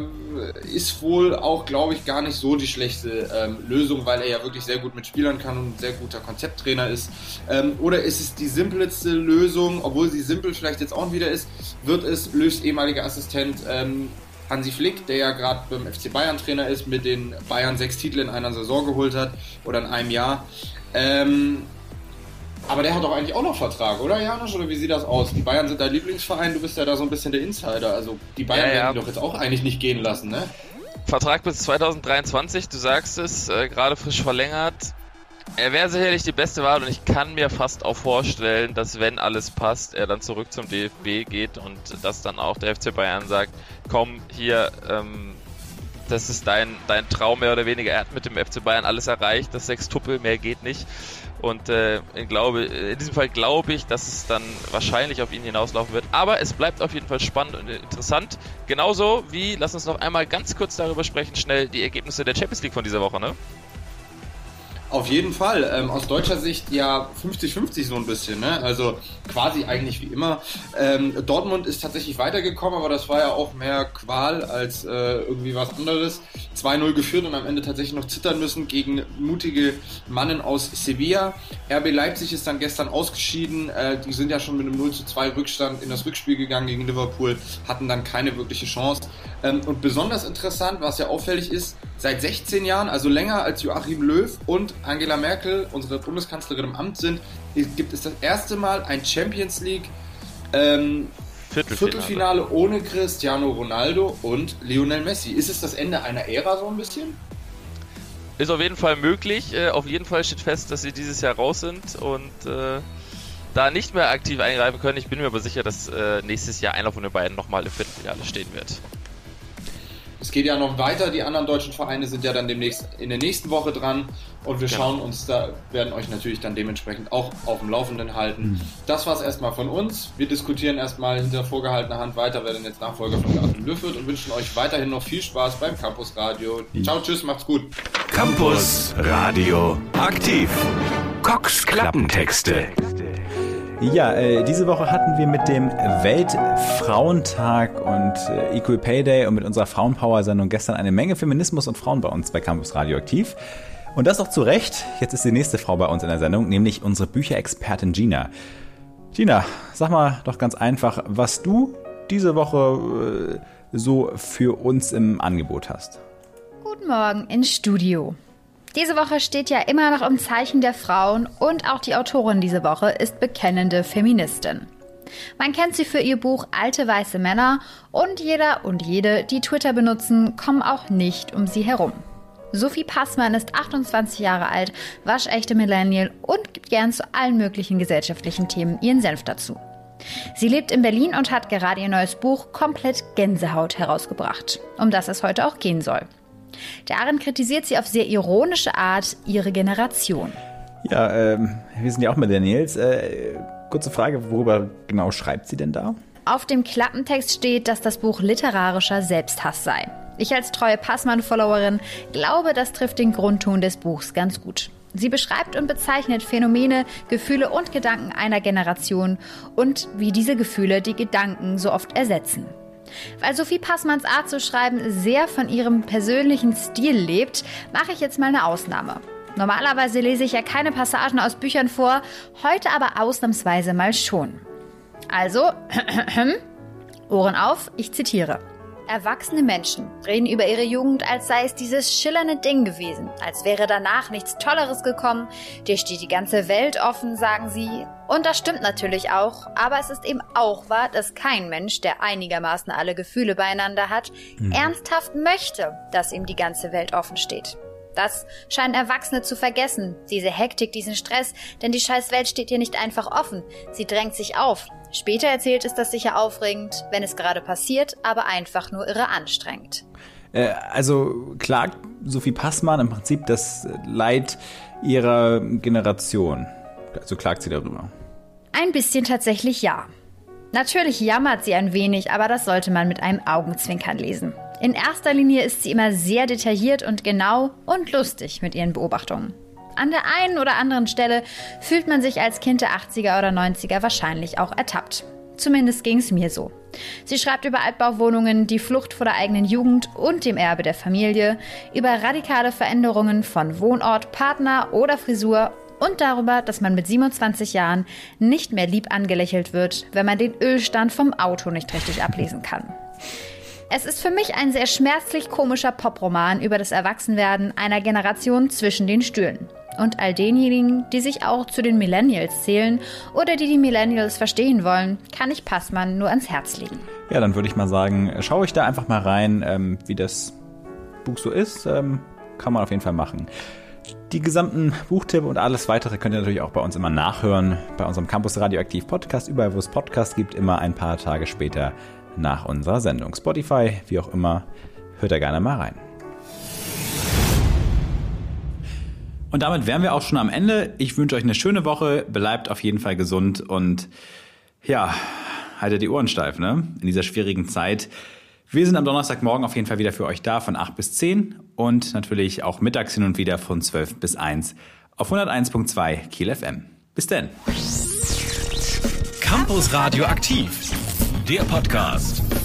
ist wohl auch, glaube ich, gar nicht so die schlechte ähm, Lösung, weil er ja wirklich sehr gut mit Spielern kann und ein sehr guter Konzepttrainer ist. Ähm, oder ist es die simpelste Lösung, obwohl sie simpel vielleicht jetzt auch wieder ist, wird es Löws ehemaliger Assistent ähm, Hansi Flick, der ja gerade beim FC Bayern Trainer ist, mit den Bayern sechs Titel in einer Saison geholt hat oder in einem Jahr. Ähm, aber der hat doch eigentlich auch noch Vertrag, oder Janusz? Oder wie sieht das aus? Die Bayern sind dein Lieblingsverein, du bist ja da so ein bisschen der Insider. Also die Bayern ja, ja. werden die doch jetzt auch eigentlich nicht gehen lassen, ne? Vertrag bis 2023, du sagst es, äh, gerade frisch verlängert. Er wäre sicherlich die beste Wahl und ich kann mir fast auch vorstellen, dass wenn alles passt, er dann zurück zum DFB geht und dass dann auch der FC Bayern sagt, komm hier, ähm, das ist dein, dein Traum mehr oder weniger. Er hat mit dem FC Bayern alles erreicht, das Sechstuppel, mehr geht nicht. Und äh, glaube, in diesem Fall glaube ich, dass es dann wahrscheinlich auf ihn hinauslaufen wird. Aber es bleibt auf jeden Fall spannend und interessant. Genauso wie, lass uns noch einmal ganz kurz darüber sprechen, schnell die Ergebnisse der Champions League von dieser Woche, ne? Auf jeden Fall. Ähm, aus deutscher Sicht ja 50-50 so ein bisschen. Ne? Also quasi eigentlich wie immer. Ähm, Dortmund ist tatsächlich weitergekommen, aber das war ja auch mehr Qual als äh, irgendwie was anderes. 2-0 geführt und am Ende tatsächlich noch zittern müssen gegen mutige Mannen aus Sevilla. RB Leipzig ist dann gestern ausgeschieden. Äh, die sind ja schon mit einem 0 2 Rückstand in das Rückspiel gegangen gegen Liverpool, hatten dann keine wirkliche Chance. Ähm, und besonders interessant, was ja auffällig ist, seit 16 Jahren, also länger als Joachim Löw und Angela Merkel, unsere Bundeskanzlerin im Amt sind, gibt es das erste Mal ein Champions League ähm, Viertelfinale. Viertelfinale ohne Cristiano Ronaldo und Lionel Messi. Ist es das Ende einer Ära so ein bisschen? Ist auf jeden Fall möglich. Äh, auf jeden Fall steht fest, dass sie dieses Jahr raus sind und äh, da nicht mehr aktiv eingreifen können. Ich bin mir aber sicher, dass äh, nächstes Jahr einer von den beiden nochmal im Viertelfinale stehen wird. Es geht ja noch weiter, die anderen deutschen Vereine sind ja dann demnächst in der nächsten Woche dran und wir genau. schauen uns da, werden euch natürlich dann dementsprechend auch auf dem Laufenden halten. Mhm. Das war es erstmal von uns. Wir diskutieren erstmal hinter vorgehaltener Hand weiter, wer denn jetzt Nachfolger von Joachim Löw wird und wünschen euch weiterhin noch viel Spaß beim Campus Radio. Ciao, tschüss, macht's gut. Campus Radio aktiv. Cox Klappentexte. Ja, äh, diese Woche hatten wir mit dem Weltfrauentag und äh, Equal Pay Day und mit unserer Frauenpower-Sendung gestern eine Menge Feminismus und Frauen bei uns bei Campus Radioaktiv. Und das auch zu Recht. Jetzt ist die nächste Frau bei uns in der Sendung, nämlich unsere Bücherexpertin Gina. Gina, sag mal doch ganz einfach, was du diese Woche äh, so für uns im Angebot hast. Guten Morgen ins Studio. Diese Woche steht ja immer noch im Zeichen der Frauen und auch die Autorin diese Woche ist bekennende Feministin. Man kennt sie für ihr Buch Alte weiße Männer und jeder und jede, die Twitter benutzen, kommen auch nicht um sie herum. Sophie Passmann ist 28 Jahre alt, waschechte Millennial und gibt gern zu allen möglichen gesellschaftlichen Themen ihren Senf dazu. Sie lebt in Berlin und hat gerade ihr neues Buch Komplett Gänsehaut herausgebracht, um das es heute auch gehen soll. Darin kritisiert sie auf sehr ironische Art ihre Generation. Ja, ähm, wir sind ja auch Millennials. Äh, kurze Frage, worüber genau schreibt sie denn da? Auf dem Klappentext steht, dass das Buch literarischer Selbsthass sei. Ich als treue Passmann-Followerin glaube, das trifft den Grundton des Buchs ganz gut. Sie beschreibt und bezeichnet Phänomene, Gefühle und Gedanken einer Generation und wie diese Gefühle die Gedanken so oft ersetzen. Weil Sophie Passmanns Art zu schreiben sehr von ihrem persönlichen Stil lebt, mache ich jetzt mal eine Ausnahme. Normalerweise lese ich ja keine Passagen aus Büchern vor, heute aber ausnahmsweise mal schon. Also, Ohren auf, ich zitiere. Erwachsene Menschen reden über ihre Jugend, als sei es dieses schillernde Ding gewesen, als wäre danach nichts Tolleres gekommen, dir steht die ganze Welt offen, sagen sie. Und das stimmt natürlich auch, aber es ist eben auch wahr, dass kein Mensch, der einigermaßen alle Gefühle beieinander hat, mhm. ernsthaft möchte, dass ihm die ganze Welt offen steht. Das scheinen Erwachsene zu vergessen, diese Hektik, diesen Stress, denn die scheiß Welt steht hier nicht einfach offen, sie drängt sich auf. Später erzählt ist das sicher aufregend, wenn es gerade passiert, aber einfach nur irre anstrengend. Äh, also klagt Sophie Passmann im Prinzip das Leid ihrer Generation. Also klagt sie darüber. Ein bisschen tatsächlich ja. Natürlich jammert sie ein wenig, aber das sollte man mit einem Augenzwinkern lesen. In erster Linie ist sie immer sehr detailliert und genau und lustig mit ihren Beobachtungen. An der einen oder anderen Stelle fühlt man sich als Kind der 80er oder 90er wahrscheinlich auch ertappt. Zumindest ging es mir so. Sie schreibt über Altbauwohnungen, die Flucht vor der eigenen Jugend und dem Erbe der Familie, über radikale Veränderungen von Wohnort, Partner oder Frisur und darüber, dass man mit 27 Jahren nicht mehr lieb angelächelt wird, wenn man den Ölstand vom Auto nicht richtig ablesen kann. Es ist für mich ein sehr schmerzlich komischer Poproman über das Erwachsenwerden einer Generation zwischen den Stühlen. Und all denjenigen, die sich auch zu den Millennials zählen oder die die Millennials verstehen wollen, kann ich Passmann nur ans Herz legen. Ja, dann würde ich mal sagen, schaue ich da einfach mal rein, ähm, wie das Buch so ist. Ähm, kann man auf jeden Fall machen. Die gesamten Buchtippe und alles weitere könnt ihr natürlich auch bei uns immer nachhören. Bei unserem Campus Radioaktiv Podcast, überall wo es Podcasts gibt, immer ein paar Tage später nach unserer Sendung. Spotify, wie auch immer, hört da gerne mal rein. Und damit wären wir auch schon am Ende. Ich wünsche euch eine schöne Woche, bleibt auf jeden Fall gesund und ja, haltet die Ohren steif, ne? In dieser schwierigen Zeit. Wir sind am Donnerstagmorgen auf jeden Fall wieder für euch da von 8 bis 10 und natürlich auch mittags hin und wieder von 12 bis 1 auf 101.2 Kiel FM. Bis denn. Campus Radio aktiv der Podcast.